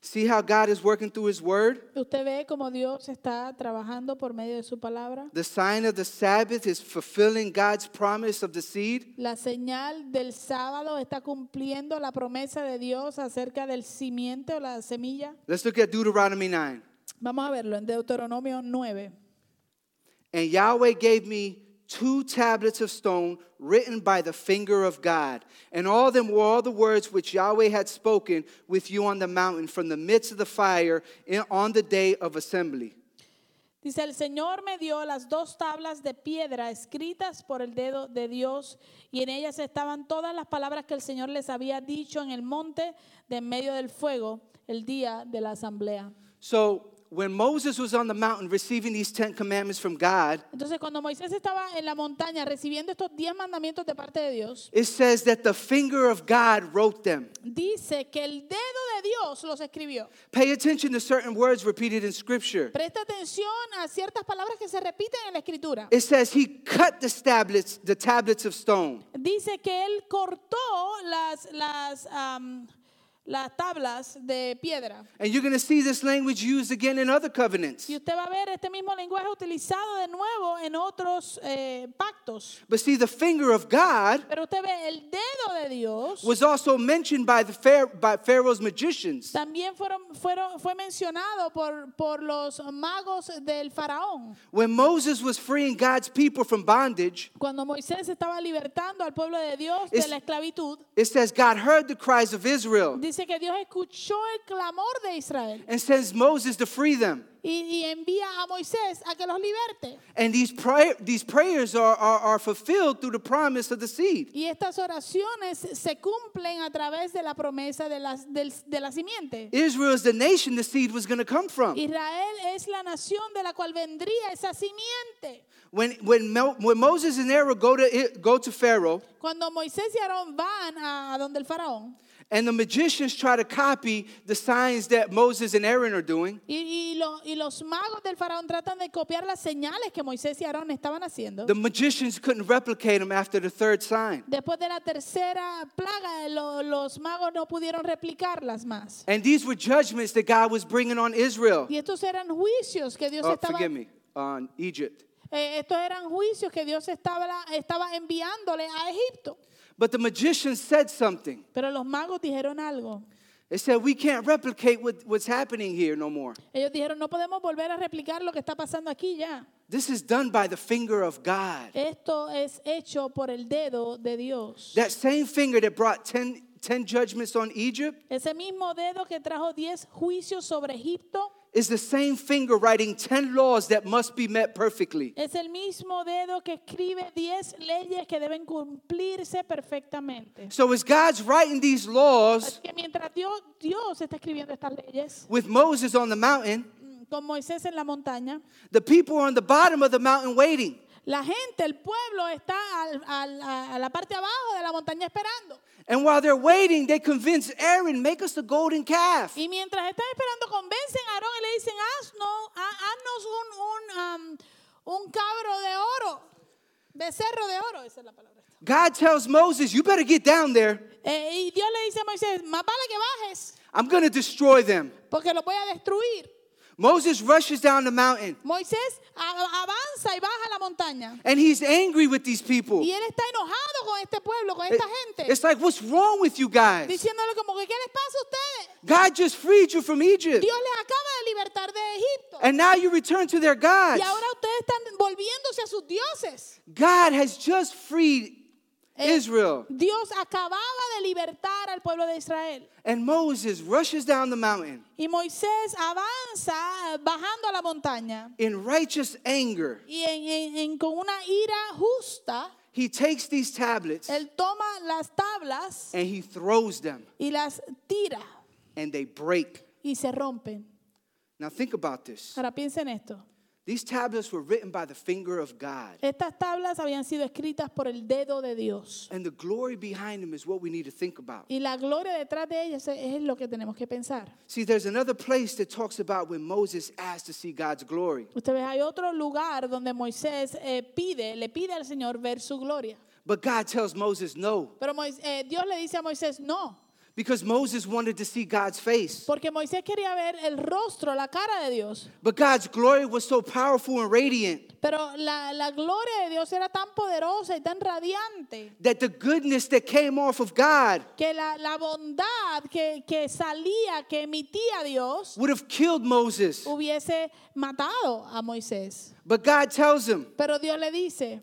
See how God is working through His Word? Usted ve cómo Dios está trabajando por medio de su palabra. The sign of the Sabbath is fulfilling God's promise of the seed. La señal del sábado está cumpliendo la promesa de Dios acerca del simiente o la semilla. Let's look at Deuteronomy 9. Vamos a verlo en Deuteronomio 9. And Yahweh gave me two tablets of stone written by the finger of God. And all of them were all the words which Yahweh had spoken with you on the mountain from the midst of the fire on the day of assembly. Dice, el Señor me dio las dos tablas de piedra escritas por el dedo de Dios y en ellas estaban todas las palabras que el Señor les había dicho en el monte de en medio del fuego el día de la asamblea. So when Moses was on the mountain receiving these Ten Commandments from God, Entonces cuando Moisés estaba en la montaña recibiendo estos diez mandamientos de parte de Dios, it says that the finger of God wrote them. dice que el dedo de Dios los escribió. Pay attention to certain words repeated in Scripture. Presta atención a ciertas palabras que se repiten en la escritura. It says he cut the tablets, the tablets of stone. Dice que él cortó las, las, am, las tablas de piedra. And you're going to see this language used again in other covenants. Y usted va a ver este mismo lenguaje utilizado de nuevo en otros eh, pactos. But see, the finger of God Pero usted ve el dedo de Dios. was also mentioned by the Pharaoh, by Pharaoh's magicians. También fueron, fueron, fue mencionado por, por los magos del faraón. When Moses was freeing God's people from bondage, Cuando Moisés estaba libertando al pueblo de Dios de la esclavitud, it says God heard the cries of Israel dice que Dios escuchó el clamor de Israel and sends Moses to free them. y, y envía a Moisés a que los liberte. And these, pray, these prayers are, are, are fulfilled through the promise of the seed. Y estas oraciones se cumplen a través de la promesa de, del- de la simiente. Israel is the nation the seed was going to come from. Israel es la nación de la cual vendría esa simiente. When, when, Mo, when Moses and Aaron go to, go to Pharaoh, Cuando Moisés y Aarón van a, a donde el faraón and the magicians try to copy the signs that Moses and Aaron are doing, y, y lo- y los magos del faraón tratan de copiar las señales que Moisés y Aarón estaban haciendo. the magicians couldn't replicate them after the third sign. Después de la tercera plaga, lo- los magos no pudieron replicarlas más. And these were judgments that God was bringing on Israel. Y estos eran juicios que Dios Oh, estaba forgive me, on Egypt. eh, estos eran juicios que Dios estaba, estaba enviándole a Egipto. But the magicians said something. Pero los magos dijeron algo. They said, We can't replicate what, what's happening here no more. Ellos dijeron, no podemos volver a replicar lo que está pasando aquí ya. This is done by the finger of God. Esto es hecho por el dedo de Dios. That same finger that brought 10, 10 judgments on Egypt Ese mismo dedo que trajo 10 juicios sobre Egipto is the same finger writing 10 laws that must be met perfectly. es el mismo dedo que escribe 10 leyes que deben cumplirse perfectamente. So as God's writing these laws que mientras Dios, Dios está escribiendo estas leyes, with Moses on the mountain, con Moisés en la montaña, the people are on the bottom of the mountain waiting. La gente, el pueblo está al- al- a, la parte abajo de la montaña esperando. And while they're waiting, they convince Aaron, make us a golden calf. Y mientras están esperando, convencen a Aarón y le dicen, haznos, ha- haznos un, un, um, un cabro de oro, becerro de oro, esa es la palabra. God tells Moses, you better get down there. Eh, y Dios le dice a Moisés, más vale que bajes, I'm going to destroy them. porque los voy a destruir. Moses rushes down the mountain Moisés avanza y baja la montaña. and he's angry with these people. Y él está enojado con este pueblo, con esta gente, It's like, what's wrong with you guys? diciéndole como que, ¿qué les pasa a ustedes? God just freed you from Egypt. Dios les acaba de libertar de Egipto. And now you return to their gods. Y ahora ustedes están volviéndose a sus dioses. God has just freed Eh, Israel. Dios acababa de libertar al pueblo de Israel. And Moses rushes down the mountain Y Moisés avanza bajando a la montaña. in righteous anger. Y en- en- en- con una ira justa, He takes these tablets él toma las tablas and he throws them y las tira and they break. y se rompen. Now think about this. Ahora piensen esto. These tablets were written by the finger of God. Estas tablas habían sido escritas por el dedo de Dios. And the glory behind them is what we need to think about. Y la gloria detrás de ellas es lo que tenemos que pensar. See, there's another place that talks about when Moses asked to see God's glory. Ustedes hay otro lugar donde Moisés eh, pide, le pide al Señor ver su gloria. But God tells Moses no, Pero Mois- eh, Dios le dice a Moisés, no, Because Moses wanted to see God's face. Porque Moisés quería ver el rostro, la cara de Dios. But God's glory was so powerful and radiant Pero la, la gloria de Dios era tan poderosa y tan radiante that the goodness that came off of God que la, la bondad que, que salía, que emitía Dios, would have killed Moses. hubiese matado a Moisés. But God tells him, Pero Dios le dice,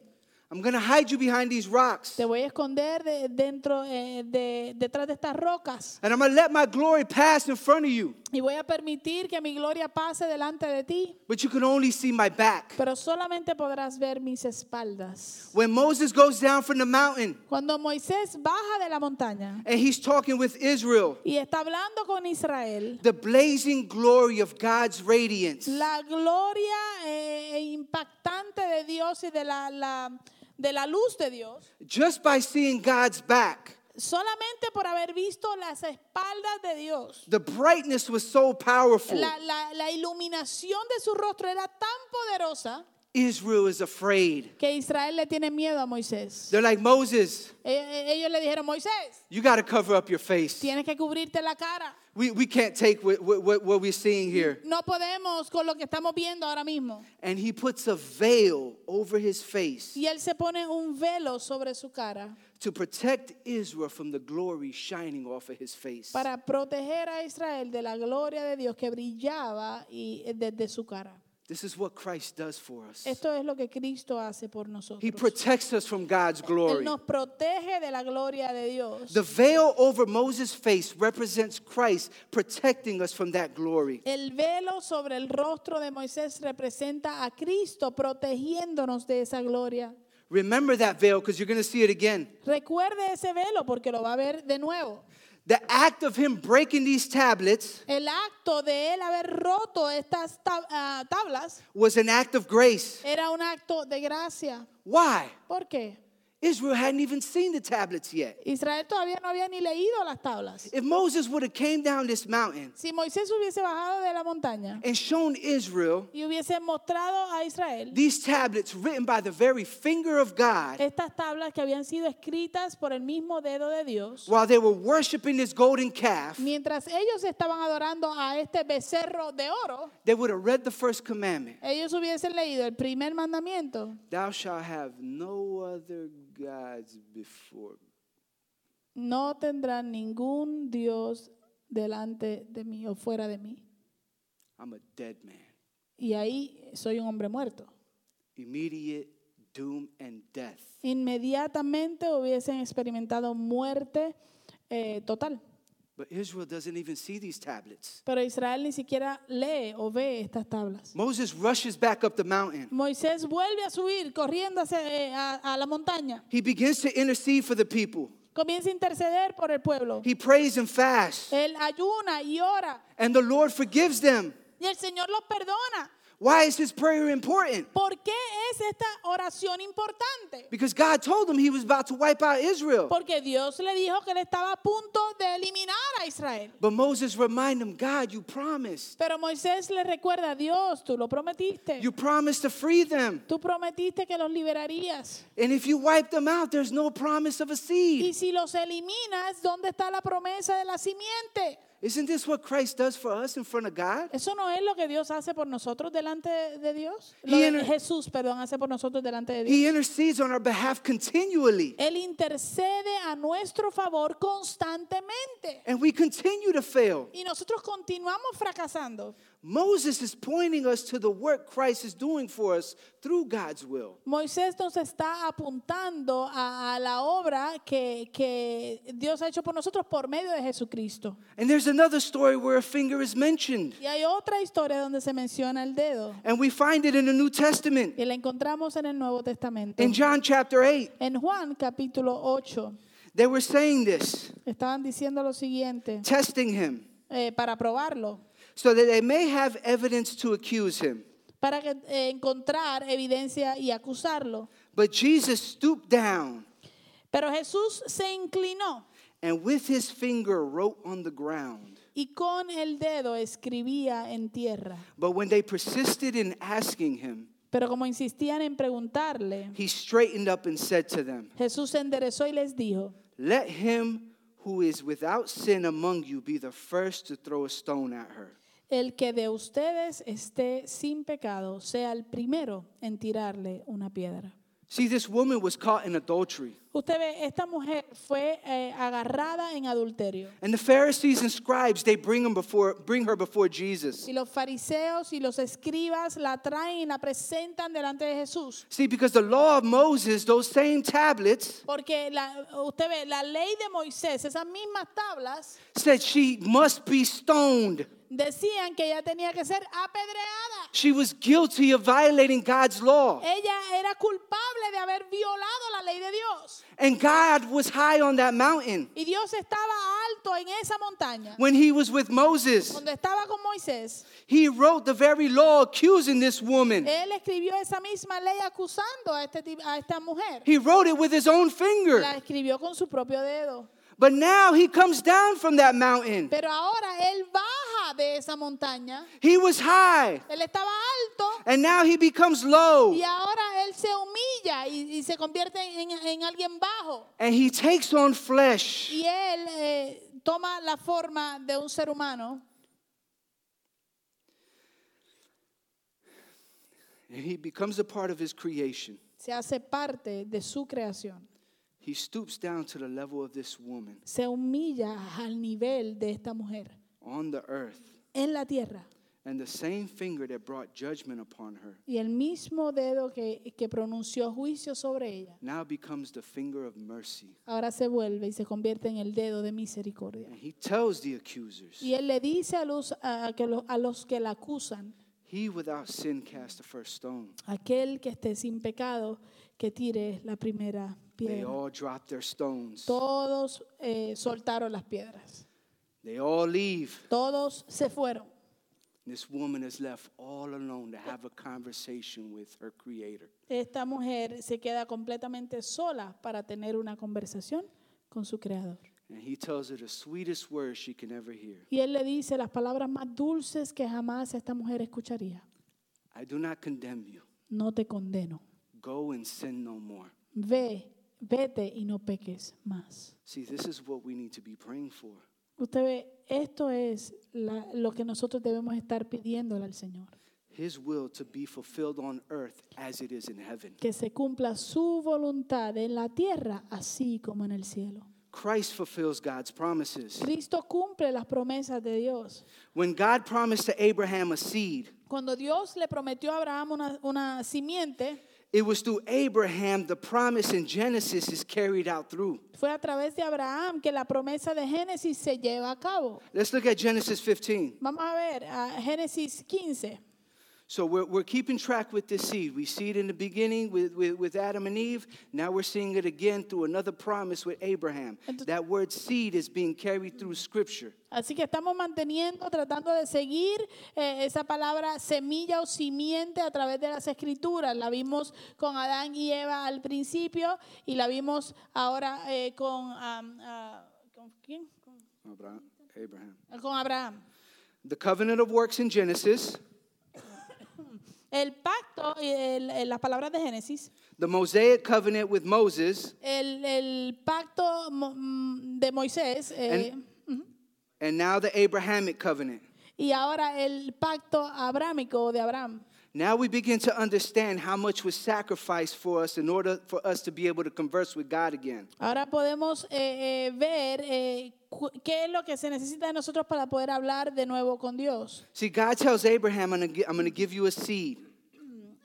I'm going to hide you behind these rocks. te voy a esconder de- dentro, eh, de, detrás de estas rocas And I'm going to let my glory pass in front of you. y voy a permitir que mi gloria pase delante de ti, But you can only see my back. pero solamente podrás ver mis espaldas. When Moses goes down from the mountain Cuando Moisés baja de la montaña and he's talking with Israel, y está hablando con Israel, the blazing glory of God's radiance la gloria eh, impactante de Dios y de la, la- de la luz de Dios, just by seeing God's back. solamente por haber visto las espaldas de Dios. The brightness was so powerful. La, la- la iluminación de su rostro era tan poderosa Israel is afraid. que Israel le tiene miedo a Moisés. They're like, Moses, Ellos le dijeron, Moisés, you got to cover up your face. tienes que cubrirte la cara. We, we can't take what, what, what we're seeing here. No podemos con lo que estamos viendo ahora mismo. And he puts a veil over his face Y él se pone un velo sobre su cara to protect Israel from the glory shining off of his face. para proteger a Israel de la gloria de Dios que brillaba y desde su cara. This is what Christ does for us. Esto es lo que Cristo hace por nosotros. He protects us from God's Él glory. nos protege de la gloria de Dios. The veil over Moses' face represents Christ protecting us from that glory. El velo sobre el rostro de Moisés representa a Cristo protegiéndonos de esa gloria. Remember that veil because you're going to see it again. Recuerde ese velo porque lo va a ver de nuevo. The act of him breaking these tablets El acto de él haber roto estas tab- ah, tablas was an act of grace. era un acto de gracia. Why? ¿Por qué? Israel hadn't even seen the tablets yet. Israel todavía no había ni leído las tablas. If Moses would have came down this mountain Si Moisés hubiese bajado de la montaña and shown Israel y hubiese mostrado a Israel these tablets written by the very finger of God estas tablas que habían sido escritas por el mismo dedo de Dios, while they were worshiping this golden calf, mientras ellos estaban adorando a este becerro de oro, they would have read the first commandment ellos hubiesen leído el primer mandamiento, Thou shalt have no other gods before me. no tendrán ningún Dios delante de mí o fuera de mí. I'm a dead man. Y ahí soy un hombre muerto. Immediate doom and death. Inmediatamente hubiesen experimentado muerte eh, total. But Israel doesn't even see these tablets. Pero Israel ni siquiera lee o ve estas tablas. Moses rushes back up the mountain. Moisés vuelve a subir corriendo hacia, eh, a, a la montaña. He begins to intercede for the people. Comienza a interceder por el pueblo. He prays and fasts, Él ayuna y ora. and the Lord forgives them. Y el Señor los perdona. Why is his prayer important? ¿Por qué es esta oración importante? Because God told him he was about to wipe out Israel. Porque Dios le dijo que él estaba a punto de eliminar a Israel. But Moses reminded him, God, you promised. Pero Moisés le recuerda, Dios, tú lo prometiste. You promised to free them. Tú prometiste que los liberarías. And if you wipe them out, there's no promise of a seed. si los eliminas, ¿dónde está la promesa de la simiente? Isn't this what Christ does for us in front of God? ¿Eso no es lo que Dios hace por nosotros delante de Dios? He Lo inter- Jesús, perdón, hace por nosotros delante de Dios. He intercedes on our behalf continually. Él intercede a nuestro favor constantemente. And we continue to fail. Y nosotros continuamos fracasando. Moses is pointing us to the work Christ is doing for us through God's will. Moisés nos está apuntando a, a la obra que, que Dios ha hecho por nosotros por medio de Jesucristo. And there's another story where a finger is mentioned. Y hay otra historia donde se menciona el dedo. And we find it in the New Testament. Y la encontramos en el Nuevo Testamento. In John chapter 8, En Juan capítulo 8 they were saying this, estaban diciendo lo siguiente testing him, eh, para probarlo, so that they may have evidence to accuse him. para que, eh, encontrar evidencia y acusarlo. But Jesus stooped down Pero Jesús se inclinó and with his finger wrote on the ground. y con el dedo escribía en tierra. But when they persisted in asking him, Pero como insistían en preguntarle, he straightened up and said to them, Jesús se enderezó y les dijo, Let him who is without sin among you be the first to throw a stone at her. El que de ustedes esté sin pecado sea el primero en tirarle una piedra. See, this woman was caught in adultery. Usted ve, esta mujer fue eh, agarrada en adulterio. And the Pharisees and scribes, they bring, him before, bring her before Jesus. Y los fariseos y los escribas la traen y la presentan delante de Jesús. See, because the law of Moses, those same tablets, Porque la, usted ve, la ley de Moisés, esas mismas tablas, said she must be stoned. decían que ella tenía que ser apedreada. She was guilty of violating God's law. Ella era culpable de haber violado la ley de Dios. And God was high on that mountain Y Dios estaba alto en esa montaña. when he was with Moses. Cuando estaba con Moisés, He wrote the very law accusing this woman. él escribió esa misma ley acusando a, este, a esta mujer. He wrote it with his own finger. La escribió con su propio dedo. But now he comes down from that mountain. Pero ahora él baja de esa montaña. He was high, Él estaba alto and now he becomes low. y ahora él se humilla y, y se convierte en, en alguien bajo. And he takes on flesh. Y él eh, toma la forma de un ser humano And he becomes a part of his creation. se hace parte de su creación. He stoops down to the level of this woman Se humilla al nivel de esta mujer on the earth. en la tierra. And the same finger that brought judgment upon her Y el mismo dedo que, que pronunció juicio sobre ella, now becomes the finger of mercy. ahora se vuelve y se convierte en el dedo de misericordia. And he tells the accusers, Y él le dice a los, a, que lo- a los que la acusan, He without sin cast the first stone. aquel que esté sin pecado, que tire la primera They all dropped their stones. Todos eh, soltaron las piedras. They all leave. Todos se fueron. This woman is left all alone to have a conversation with her creator. Esta mujer se queda completamente sola para tener una conversación con su creador. And he tells her the sweetest words she can ever hear. Y él le dice las palabras más dulces que jamás esta mujer escucharía. I do not condemn you. No te condeno. Go and sin no more. Ve, vete y no peques más. See, this is what we need to be praying for. Usted ve, esto es la- lo que nosotros debemos estar pidiéndole al Señor. His will to be fulfilled on earth as it is in heaven. Que se cumpla su voluntad en la tierra, así como en el cielo. Christ fulfills God's promises. Cristo cumple las promesas de Dios. When God promised to Abraham a seed, Cuando Dios le prometió a Abraham una, una simiente, it was through Abraham the promise in Genesis is carried out through. fue a través de Abraham que la promesa de Génesis se lleva a cabo. Let's look at Genesis 15. Vamos a ver a Génesis 15. So we're, we're keeping track with this seed. We see it in the beginning with, with, with Adam and Eve. Now we're seeing it again through another promise with Abraham. Entonces- That word seed is being carried through Scripture. Así que estamos manteniendo, tratando de seguir eh, esa palabra semilla o simiente a través de las escrituras. La vimos con Adán y Eva al principio y la vimos ahora eh, con, am, ah, ¿con quién? Con- Abraham. Abraham. con Abraham. The covenant of works in Genesis, El pacto, el- el- las palabras de Génesis, the Mosaic covenant with Moses, el, el pacto mm, de Moisés eh, and now the Abrahamic covenant. y ahora el pacto abrámico de Abraham. Now we begin to understand how much was sacrificed for us in order for us to be able to converse with God again. Ahora podemos eh, eh, ver eh, qué es lo que se necesita de nosotros para poder hablar de nuevo con Dios. See, God tells Abraham, I'm going to give you a seed,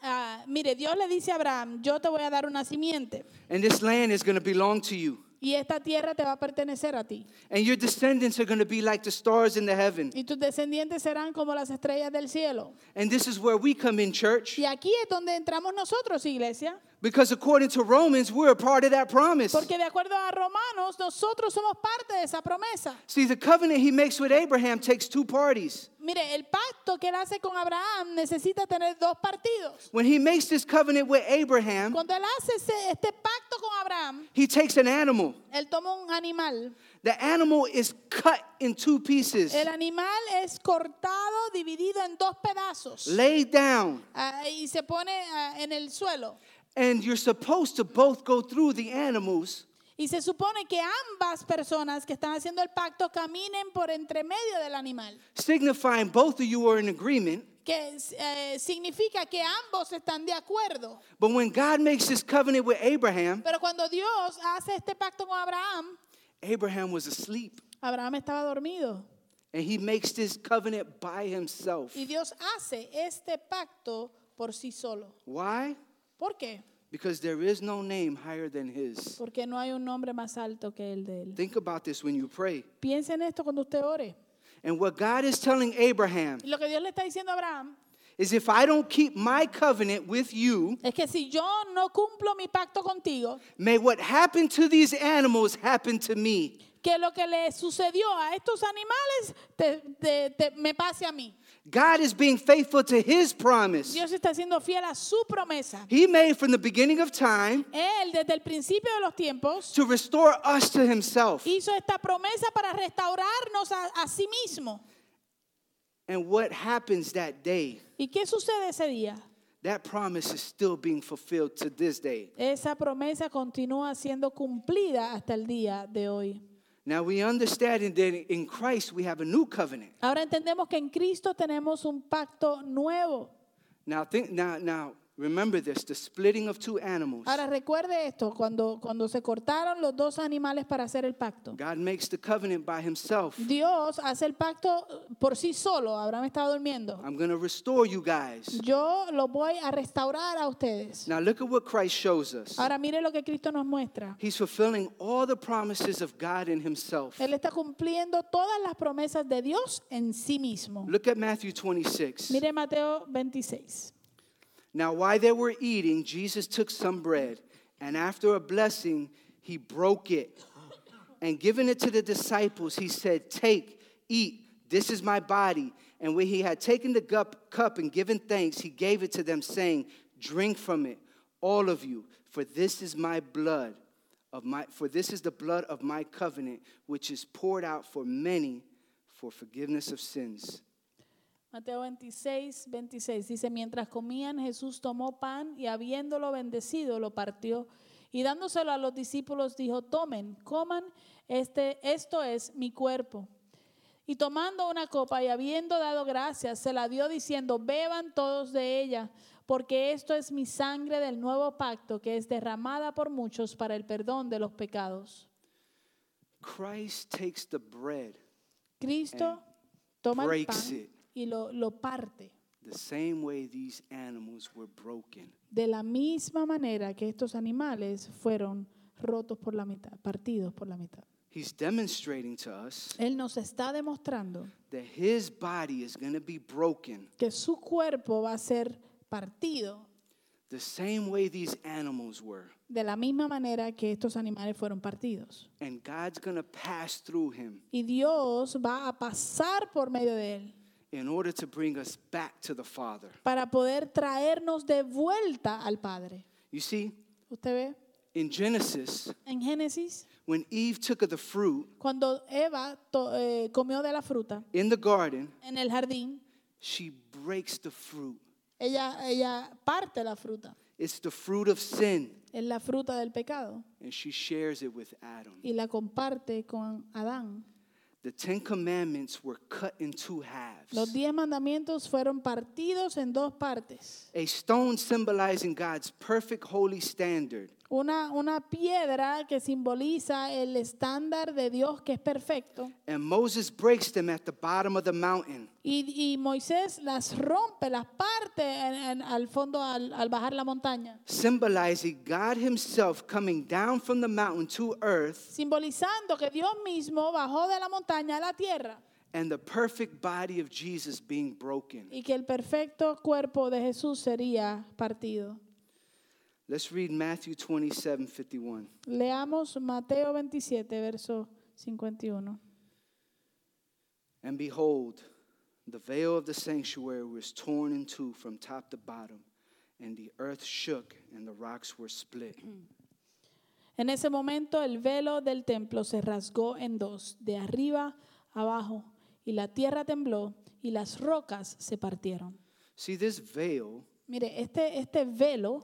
Ah, mire, Dios le dice a Abraham, yo te voy a dar una simiente and this land is going to belong to you. Y esta tierra te va a pertenecer a ti. And your descendants are going to be like the stars in the heaven. Y tus descendientes serán como las estrellas del cielo. And this is where we come in, church. Y aquí es donde entramos nosotros, iglesia. Because according to Romans, we're a part of that promise. Porque de acuerdo a Romanos, nosotros somos parte de esa promesa. See, the covenant he makes with Abraham takes two parties. Mire, el pacto que él hace con Abraham necesita tener dos partidos. When he makes this covenant with Abraham, Cuando él hace este pacto con Abraham, he takes an animal. él toma un animal. The animal is cut in two pieces, El animal es cortado, dividido en dos pedazos laid down, ah, y se pone ah, en el suelo. and you're supposed to both go through the animals Y se supone que ambas personas que están haciendo el pacto caminen por entre medio del animal, signifying both of you are in agreement. Que eh, significa que ambos están de acuerdo. But when God makes this covenant with Abraham, Pero cuando Dios hace este pacto con Abraham, Abraham was asleep. Abraham estaba dormido. And he makes this covenant by himself. Y Dios hace este pacto por sí solo. Why? ¿Por qué? Because there is no name higher than his. Porque no hay un nombre más alto que el de él. Think about this when you pray. Piensa en esto cuando usted ore. And what God is telling Abraham Y lo que Dios le está diciendo a Abraham is if I don't keep my covenant with you, es que si yo no cumplo mi pacto contigo, may what happened to these animals happen to me. que lo que le sucedió a estos animales te- te- te- me pase a mí. God is being faithful to his promise. Dios está siendo fiel a su promesa. He made from the beginning of time Él desde el principio de los tiempos to restore us to himself. hizo esta promesa para restaurarnos a, a sí mismo. And what happens that day, ¿Y qué sucede ese día? that promise is still being fulfilled to this day. Esa promesa continúa siendo cumplida hasta el día de hoy. Now we understand that in Christ we have a new covenant. Ahora entendemos que en Cristo tenemos un pacto nuevo. Now think now now remember this, the splitting of two animals. Ahora recuerde esto, cuando, cuando se cortaron los dos animales para hacer el pacto. God makes the covenant by himself. Dios hace el pacto eh, por sí solo. Abraham estaba durmiendo. I'm going to restore you guys. Yo lo voy a restaurar a ustedes. Now look at what Christ shows us. Ahora mire lo que Cristo nos muestra. He's fulfilling all the promises of God in himself. Él está cumpliendo todas las promesas de Dios en sí mismo. Look at Matthew 26. Mire Mateo 26. Now, while they were eating, Jesus took some bread, and after a blessing, he broke it. And giving it to the disciples, he said, Take, eat, this is my body. And when he had taken the cup, and given thanks, he gave it to them, saying, Drink from it, all of you, for this is my blood. Of my, for this is the blood of my covenant, which is poured out for many for forgiveness of sins. Mateo 26, 26 dice, mientras comían Jesús tomó pan y habiéndolo bendecido lo partió y dándoselo a los discípulos dijo, tomen, coman, este, esto es mi cuerpo. Y tomando una copa y habiendo dado gracias, se la dio diciendo, beban todos de ella, porque esto es mi sangre del nuevo pacto que es derramada por muchos para el perdón de los pecados. Christ takes the bread Cristo toma el pan it. Y lo, lo parte. the same way these animals were broken. De la misma manera que estos animales fueron rotos por la mitad, partidos por la mitad. He's demonstrating to us Él nos está demostrando that his body is going to be broken que su cuerpo va a ser partido the same way these animals were. de la misma manera que estos animales fueron partidos. And God's going to pass through him Y Dios va a pasar por medio de él in order to bring us back to the Father. para poder traernos de vuelta al Padre. You see, ¿Usted ve? in Genesis, En Génesis, when Eve took of the fruit cuando Eva to- eh, comió de la fruta in the garden, en el jardín, she breaks the fruit. ella, ella parte la fruta. It's the fruit of sin, Es la fruta del pecado. and she shares it with Adam. y la comparte con Adán. The Ten Commandments were cut in two halves. Los diez mandamientos fueron partidos en dos partes. A stone symbolizing God's perfect holy standard, Una, una piedra que simboliza el estándar de Dios que es perfecto. and Moses breaks them at the bottom of the mountain. Y, y Moisés las rompe, las parte en- en- al fondo al, al bajar la montaña. Symbolizing God Himself coming down from the mountain to earth Simbolizando que Dios mismo bajó de la montaña a la tierra. and the perfect body of Jesus being broken. Y que el perfecto cuerpo de Jesús sería partido. Let's read Matthew 27 51. Leamos Mateo 27, verso 51. And behold, the veil of the sanctuary was torn in two from top to bottom, and the earth shook and the rocks were split. En ese momento el velo del templo se rasgó en dos, de arriba abajo, y la tierra tembló y las rocas se partieron. See, this veil Mire, este, este velo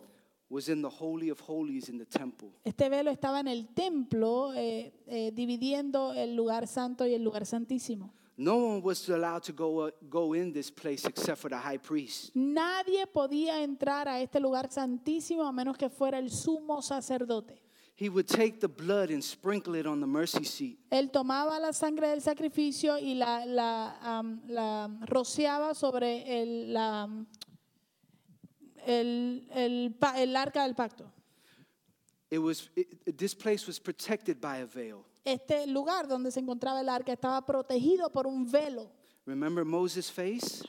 was in the Holy of Holies in the temple. Este velo estaba en el templo, eh, eh, dividiendo el lugar santo y el lugar santísimo. No one was allowed to go, uh, go in this place except for the high priest. Nadie podía entrar a este lugar santísimo a menos que fuera el sumo sacerdote. He would take the blood and sprinkle it on the mercy seat. Él tomaba la sangre del sacrificio y la, la, am, la rociaba sobre el, la, el, el el arca del pacto. It was, it, this place was protected by a veil. Este lugar donde se encontraba el arca estaba protegido por un velo. Remember Moses' face?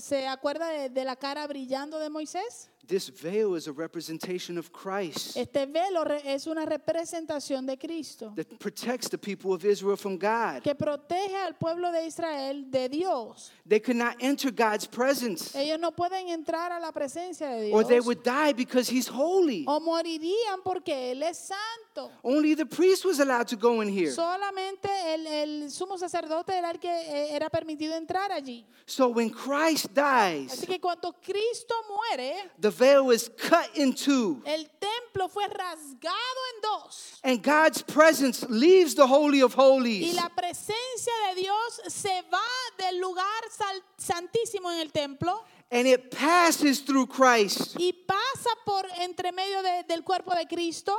¿Se acuerda de, de la cara brillando de Moisés? This veil is a representation of Christ Este velo es una representación de Cristo that protects the people of Israel from God. que protege al pueblo de Israel de Dios. They could not enter God's presence, Ellos no pueden entrar a la presencia de Dios. or they would die because He's holy. o morirían porque Él es santo. Only the priest was allowed to go in here. Solamente el, el sumo sacerdote era el que eh, era permitido entrar allí. So when Christ dies, Así que cuando Cristo muere, the veil is cut in two, el templo fue rasgado en dos. and God's presence leaves the Holy of Y Holies. la presencia de Dios se va del lugar santísimo en el templo And it passes through Christ y pasa por entre medio de- del cuerpo de Cristo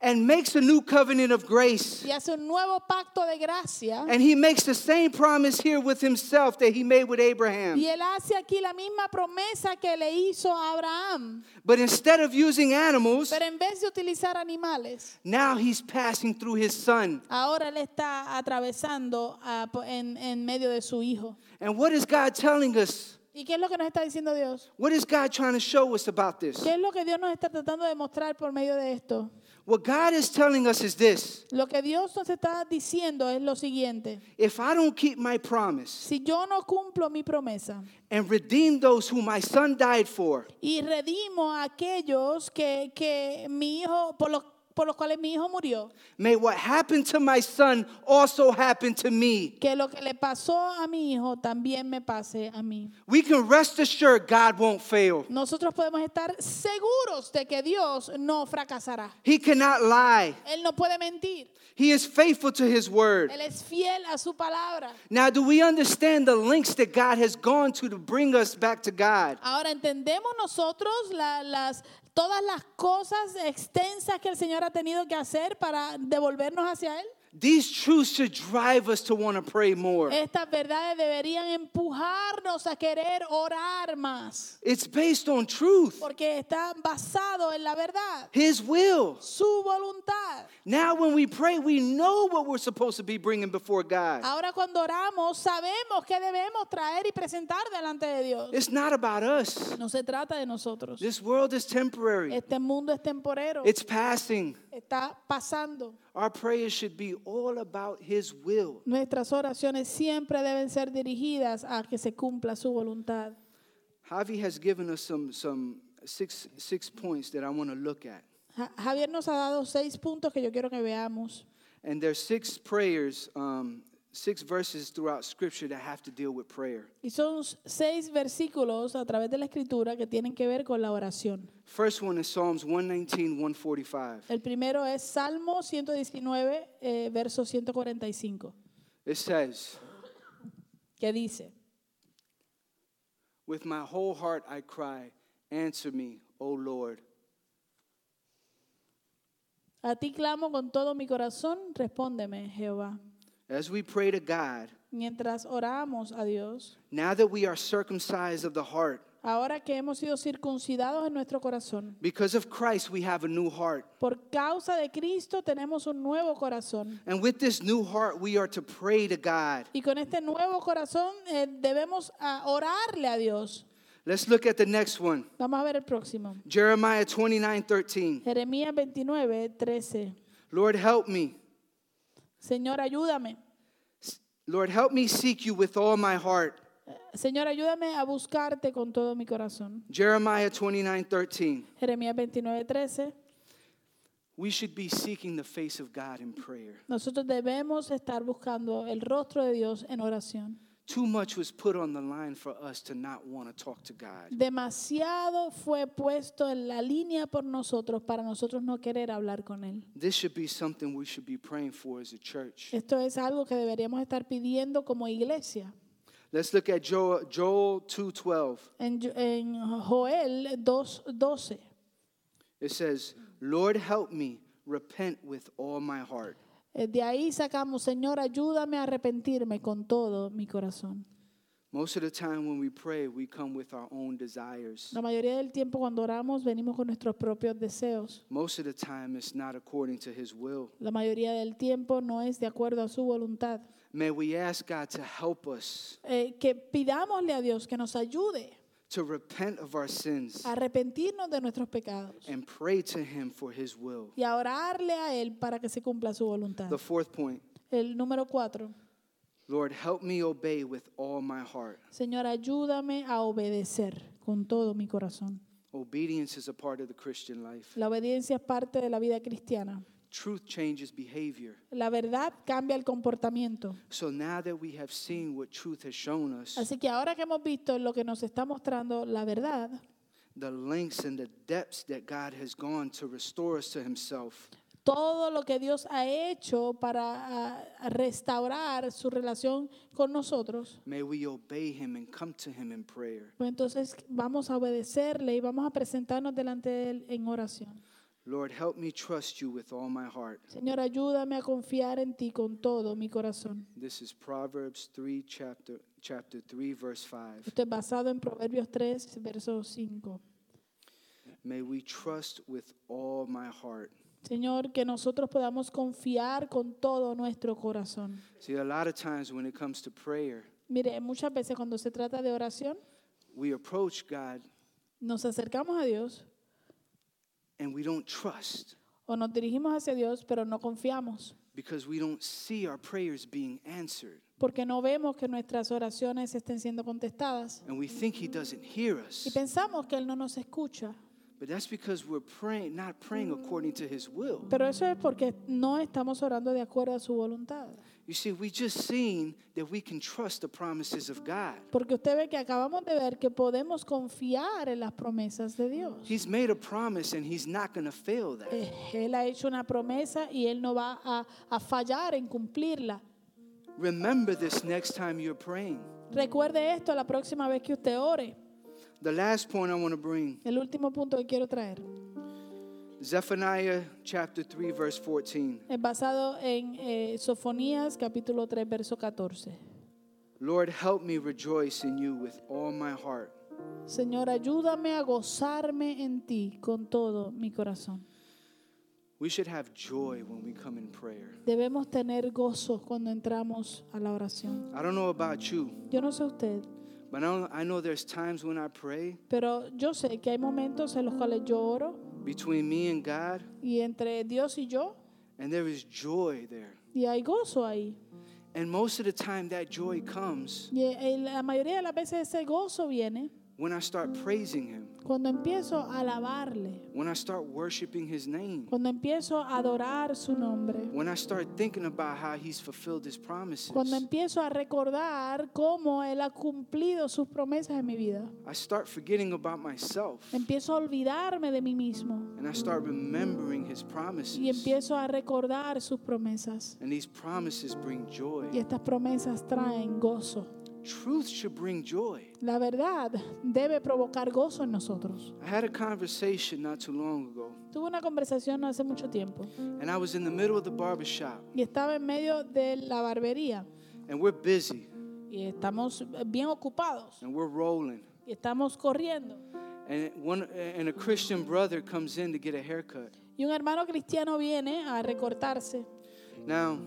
and makes a new covenant of grace. y hace un nuevo pacto de gracia. And he makes the same promise here with himself that he made with Abraham. Y él hace aquí la misma promesa que le hizo a Abraham. But instead of using animals, Pero en vez de utilizar animales, now he's passing through his son. ahora él está atravesando ah, po- en, en medio de su hijo. And what is God telling us? ¿Y qué es lo que nos está diciendo Dios? What is God trying to show us about this? ¿Qué es lo que Dios nos está tratando de mostrar por medio de esto? What God is telling us is this Lo que Dios nos está diciendo es lo siguiente. if I don't keep my promise Si yo no cumplo mi promesa and redeem those who my son died for, y redimo a aquellos que, que mi hijo, por los, por los cuales mi hijo murió, may what happened to my son also happen to me. que lo que le pasó a mi hijo también me pase a mí. We can rest assured God won't fail. Nosotros podemos estar seguros de que Dios no fracasará. He cannot lie. Él no puede mentir. He is faithful to his word. Él es fiel a su palabra. Now, do we understand the links that God has gone to to bring us back to God? Ahora entendemos nosotros la- las, todas las cosas extensas que el Señor ha tenido que hacer para devolvernos hacia Él. These truths should drive us to want to pray more. Estas verdades deberían empujarnos a querer orar más, It's based on truth, porque está basado en la verdad, His will. su voluntad. Now, when we pray, we know what we're supposed to be bringing before God. Ahora cuando oramos sabemos que debemos traer y presentar delante de Dios. It's not about us. No se trata de nosotros. This world is temporary, Este mundo es temporero, it's passing. Está pasando. Our prayers should be all about His will. Nuestras oraciones siempre deben ser dirigidas a que se cumpla su voluntad. Javi has given us some, some six, six points that I want to look at. Ja- Javier nos ha dado seis puntos que yo quiero que veamos. And there's six prayers, um, six verses throughout Scripture that have to deal with prayer. Y son seis versículos a través de la escritura que tienen que ver con la oración. First one is Psalms 119, 145. El primero es Salmo 119, eh, verso 145, It says, que dice, With my whole heart I cry, answer me, O Lord. a ti clamo con todo mi corazón, respóndeme, Jehová. As we pray to God, Mientras oramos a Dios, now that we are circumcised of the heart, ahora que hemos sido circuncidados en nuestro corazón, because of Christ we have a new heart. por causa de Cristo tenemos un nuevo corazón. And with this new heart, we are to pray to God. Y con este nuevo corazón eh, debemos ah, orarle a Dios. Let's look at the next one Vamos a ver el próximo. Jeremiah 29, 13. Jeremías 29, 13. Lord, help me. Señor, ayúdame. Lord, help me seek you with all my heart. Señor, ayúdame a buscarte con todo mi corazón. Jeremiah 29, 13. Jeremías 29, 13. We should be seeking the face of God in prayer. Nosotros debemos estar buscando el rostro de Dios en oración. Too much was put on the line for us to not want to talk to God. Demasiado fue puesto en la línea por nosotros para nosotros no querer hablar con Él. This should be something we should be praying for as a church. Esto es algo que deberíamos estar pidiendo como iglesia. Let's look at Joel, Joel 2:12. En, en Joel 2.12 It says, "Lord, help me repent with all my heart." Eh, De ahí sacamos, Señor, ayúdame a arrepentirme con todo mi corazón. Most of the time when we pray, we come with our own desires. La mayoría del tiempo cuando oramos venimos con nuestros propios deseos. Most of the time it's not according to his will. La mayoría del tiempo no es de acuerdo a su voluntad. May we ask God to help us Eh, que pidámosle a Dios que nos ayude to repent of our sins arrepentirnos de nuestros pecados and pray to him for his will. y a orarle a Él para que se cumpla su voluntad. The fourth point, El número cuatro, Lord, help me obey with all my heart. Señor, ayúdame a obedecer con todo mi corazón. Obedience is a part of the Christian life. La obediencia es parte de la vida cristiana. Truth changes behavior. La verdad cambia el comportamiento. So now that we have seen what truth has shown us, Así que ahora que hemos visto lo que nos está mostrando la verdad, the lengths and the depths that God has gone to restore us to himself, todo lo que Dios ha hecho para ah, restaurar su relación con nosotros, may we obey him and come to him in prayer. pues entonces vamos a obedecerle y vamos a presentarnos delante de Él en oración. Lord, help me trust you with all my heart. Señor, ayúdame a confiar en ti con todo mi corazón. This is Proverbs 3, chapter, chapter 3, verse 5. Esto es basado en Proverbios 3, verso 5. May we trust with all my heart. Señor, que nosotros podamos confiar con todo nuestro corazón. See, a lot of times when it comes to prayer, Mire, muchas veces cuando se trata de oración, we approach God nos acercamos a Dios and we don't trust o nos dirigimos hacia Dios, pero no confiamos, because we don't see our prayers being answered. porque no vemos que nuestras oraciones estén siendo contestadas And we think He doesn't hear y us. pensamos que Él no nos escucha. But that's because we're praying, not praying according to His will. Pero eso es porque no estamos orando de acuerdo a su voluntad. You see, we just seen that we can trust the promises of God. Porque usted ve que acabamos de ver que podemos confiar en las promesas de Dios. He's made a promise and He's not going to fail that. Eh, Él ha hecho una promesa y Él no va a, a fallar en cumplirla. Remember this next time you're praying. Recuerde esto la próxima vez que usted ore. The last point I want to bring El último punto que quiero traer Zephaniah chapter 3, verse 14. es basado en eh, Sofonías capítulo 3, verso 14. Lord, help me rejoice in you with all my heart. Señor, ayúdame a gozarme en ti con todo mi corazón. We should have joy when we come in prayer. Debemos tener gozo cuando entramos a la oración. I don't know about you, Yo no sé usted, but I know, I know there's times when I pray pero yo sé que hay momentos en los cuales yo oro between me and God, y entre Dios y yo, and there is joy there. y hay gozo ahí. And most of the time, that joy comes Y eh, la mayoría de las veces ese gozo viene when I start praising Him, cuando empiezo a alabarle, when I start worshiping His name, cuando empiezo a adorar su nombre, when I start thinking about how He's fulfilled His promises. cuando empiezo a recordar cómo Él ha cumplido sus promesas en mi vida. I start forgetting about myself Empiezo a olvidarme de mí mismo and I start remembering His y promises. empiezo a recordar sus promesas. And these promises bring Y joy. estas promesas traen gozo. Truth should bring joy. La verdad debe provocar gozo en nosotros. I had a conversation not too long ago, Tuve una conversación hace mucho tiempo and I was in the middle of the barber shop, y estaba en medio de la barbería and we're busy y estamos bien ocupados and we're rolling. y estamos corriendo. And one and a Christian brother comes in to get a haircut. Y un hermano cristiano viene a recortarse. Now,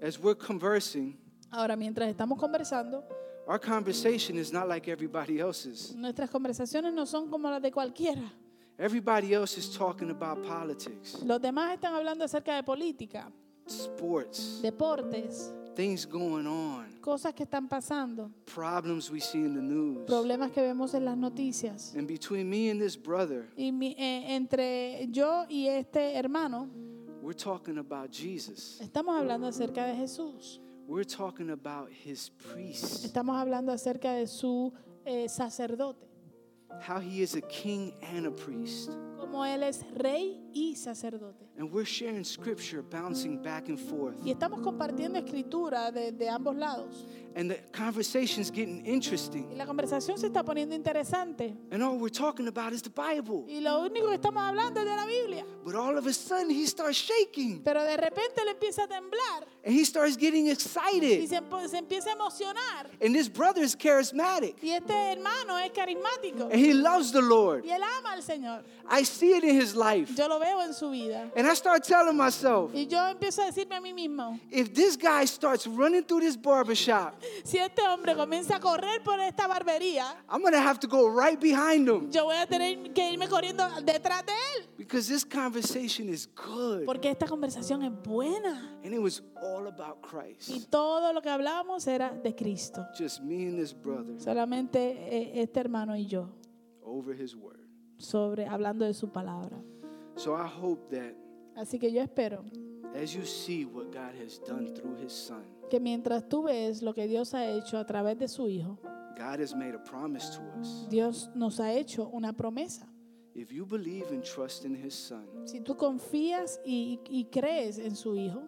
as we're conversing, Ahora, mientras estamos conversando, our conversation is not like everybody else's. nuestras conversaciones no son como las de cualquiera. Everybody else is talking about politics, Los demás están hablando acerca de política, sports, deportes, things going on, cosas que están pasando, problems we see in the news. problemas que vemos en las noticias. And between me and this brother, Y mi- eh, entre yo y este hermano we're talking about Jesus. estamos hablando acerca de Jesús. We're talking about his priest, Estamos hablando acerca de su eh, sacerdote, how he is a king and a priest. Como él es rey y sacerdote. And we're sharing scripture bouncing back and forth. Y estamos compartiendo escritura de, de ambos lados. And the conversation's getting Y interesting. la conversación se está poniendo interesante. And all we're talking about is the Bible. Y lo único que estamos hablando es de la Biblia. But all of a sudden, he starts shaking Pero de repente le empieza a temblar and he starts getting y excited. se, empo- se empieza a emocionar. And this brother is charismatic Y este hermano es carismático and he loves the Lord. y él ama al Señor. I see it in his life. Yo lo veo en su vida. And I start telling myself, Y yo empiezo a decirme a mí mismo, if this guy starts running through this barbershop, si este hombre comienza a correr por esta barbería, I'm going to have to go right behind him yo voy a tener que irme corriendo detrás de él. because this conversation is good. Porque esta conversación es buena. And it was all about Y Christ. todo lo que hablábamos era de Cristo. Just me and this brother Solamente eh, este hermano y yo, over his word. Sobre, hablando de su palabra. So I hope that Así que yo espero as you see what God has done through his son, que mientras tú ves lo que Dios ha hecho a través de su Hijo, God has made a promise to us. Dios nos ha hecho una promesa. If you believe and trust in his son, Si tú confías y, y crees en su Hijo,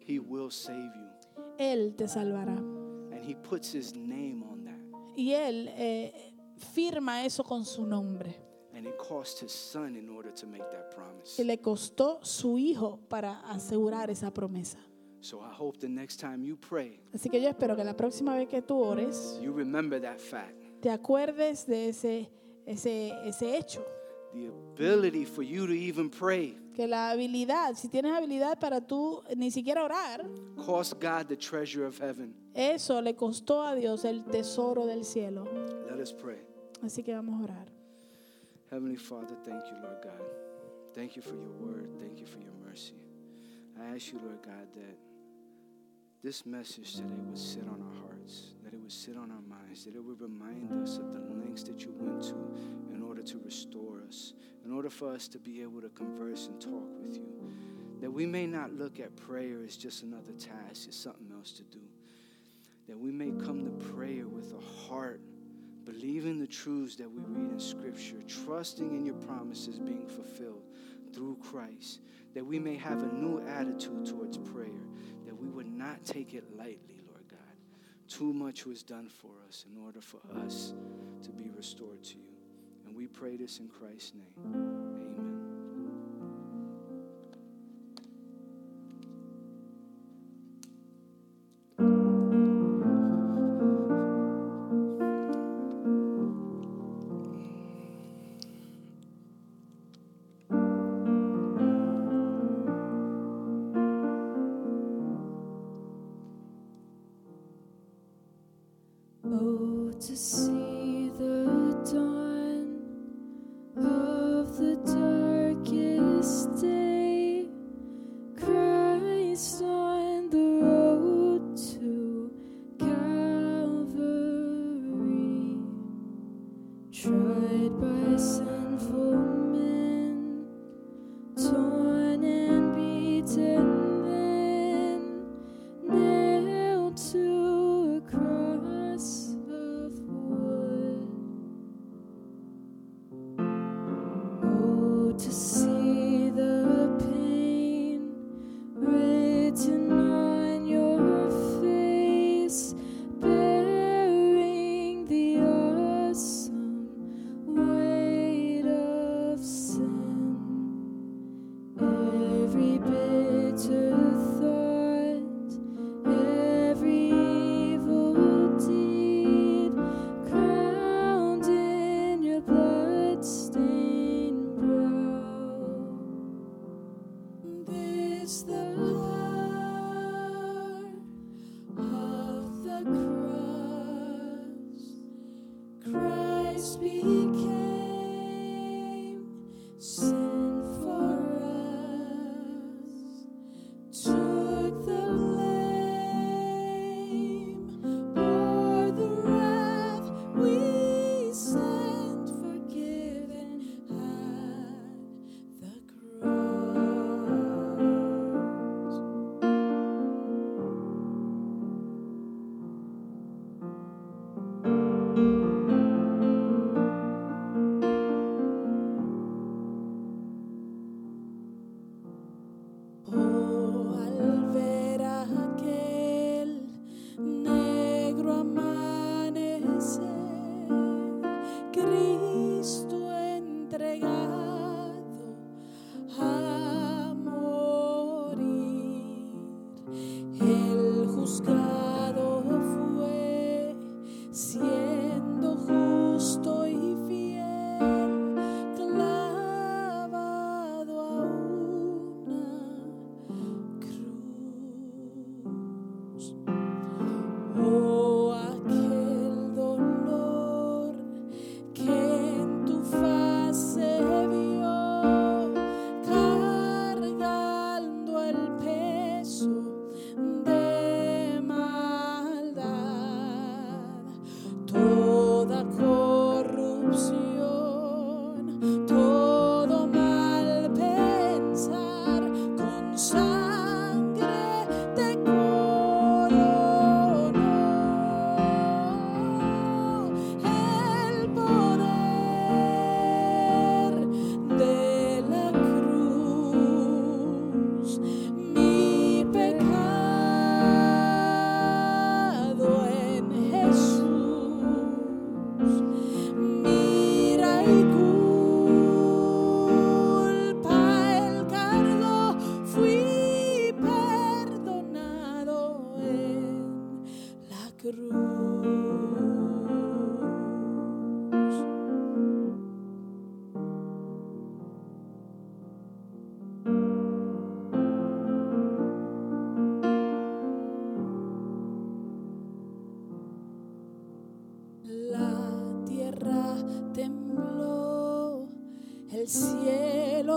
he will save you. Él te salvará. And he puts his name on that. Y Él eh, firma eso con su nombre. And it cost his son in order to make that promise. Y le costó su Hijo para asegurar esa promesa. So I hope the next time you pray, Así que yo espero que la próxima vez que tú ores, you remember that fact. te acuerdes de ese, ese, ese hecho. The ability for you to even pray Que la habilidad, si tienes habilidad para tú ni siquiera orar, cost God the treasure of heaven. eso le costó a Dios el tesoro del cielo. Let us pray. Así que vamos a orar. Heavenly Father, thank you, Lord God. Thank you for your word. Thank you for your mercy. I ask you, Lord God, that this message today would sit on our hearts, that it would sit on our minds, that it would remind us of the lengths that you went to in order to restore us, in order for us to be able to converse and talk with you. That we may not look at prayer as just another task, it's something else to do. That we may come to prayer with a heart believing the truths that we read in Scripture, trusting in your promises being fulfilled through Christ, that we may have a new attitude towards prayer, that we would not take it lightly, Lord God. Too much was done for us in order for us to be restored to you. And we pray this in Christ's name.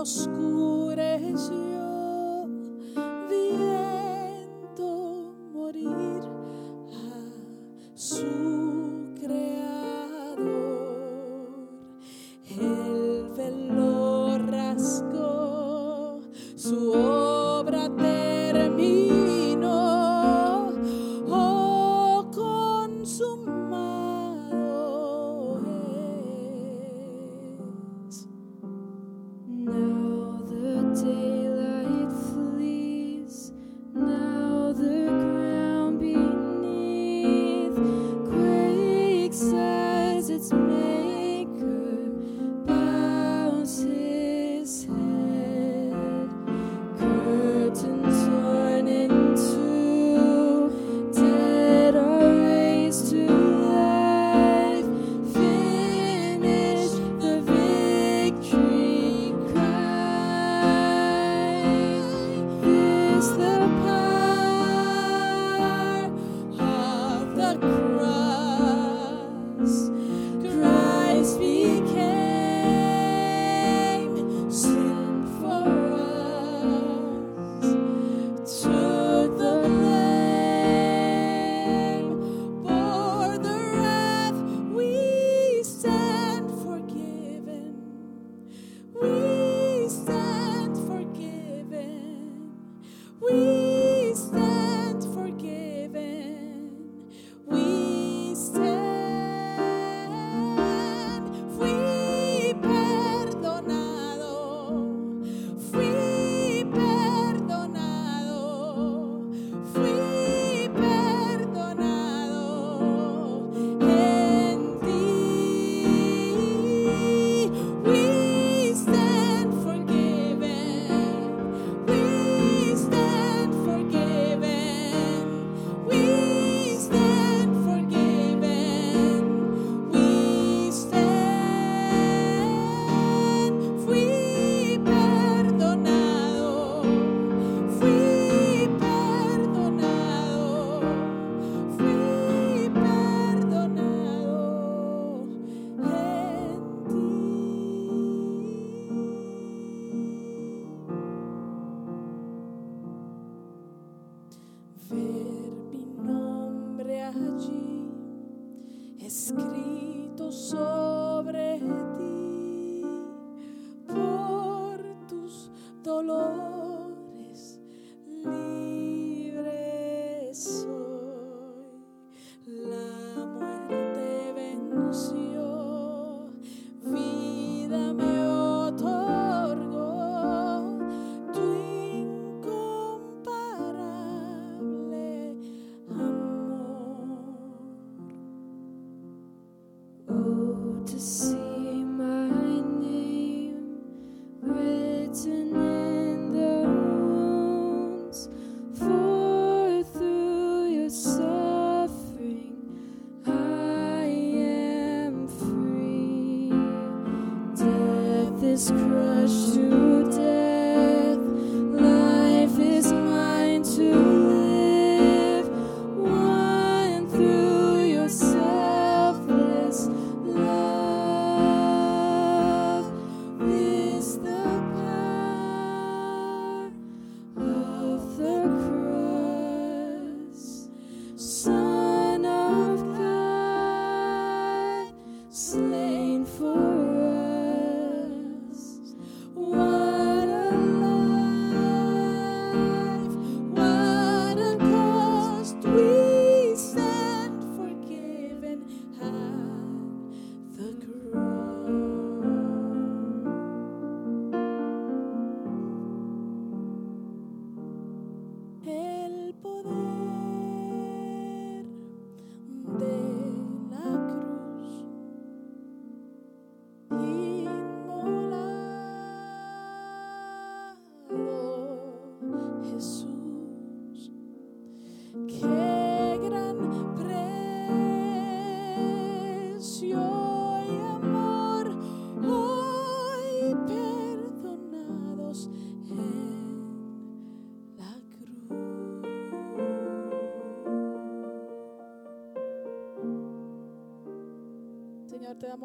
Cielo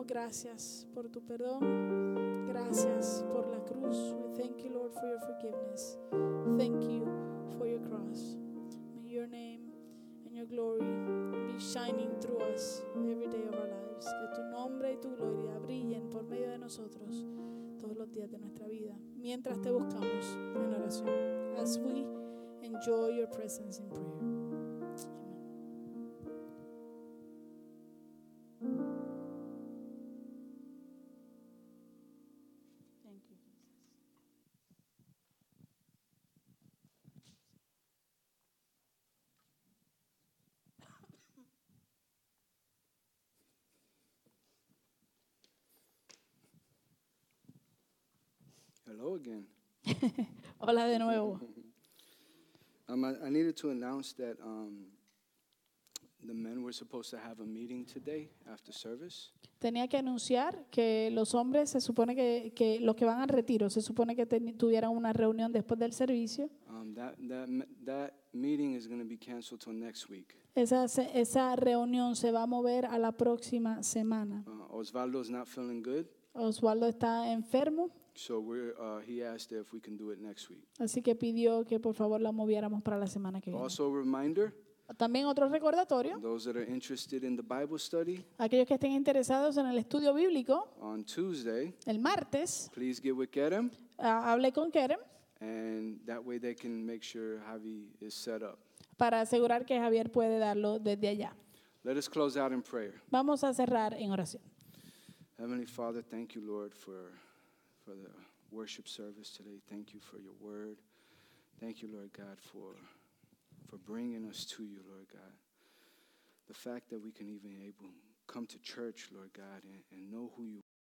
gracias por tu perdón. gracias por la cruz. We thank you, Lord, for your forgiveness. Thank you for your cross. May your name and your glory be shining through us every day of our lives. Que tu nombre y tu gloria brillen por medio de nosotros todos los días de nuestra vida. Mientras te buscamos en oración. As we enjoy your presence in prayer. Hello again. Hola de nuevo. Um, I, I needed to announce that um, the men were supposed to have a meeting today after service. Tenía que anunciar que los hombres se supone que, que los que van al retiro se supone que teni- tuvieran una reunión después del servicio. Um, that, that, that meeting is going to be canceled till next week. Esa, esa reunión se va a mover a la próxima semana. Uh, Osvaldo's not feeling good, Osvaldo está enfermo, so we're, uh, he asked if we can do it next week. así que pidió que por favor la moviéramos para la semana que viene. Also, a reminder También otro recordatorio, those that are interested in the Bible study aquellos que estén interesados en el estudio bíblico, on Tuesday, el martes please get with Kerem, ah, hablé con Kerem and that way they can make sure Javi is set up. para asegurar que Javier puede darlo desde allá. Let us close out in prayer. Vamos a cerrar en oración. Heavenly Father, thank you, Lord, for, for the worship service today. Thank you for your word. Thank you, Lord God, for, for bringing us to you, Lord God. The fact that we can even able come to church, Lord God, and, and know who you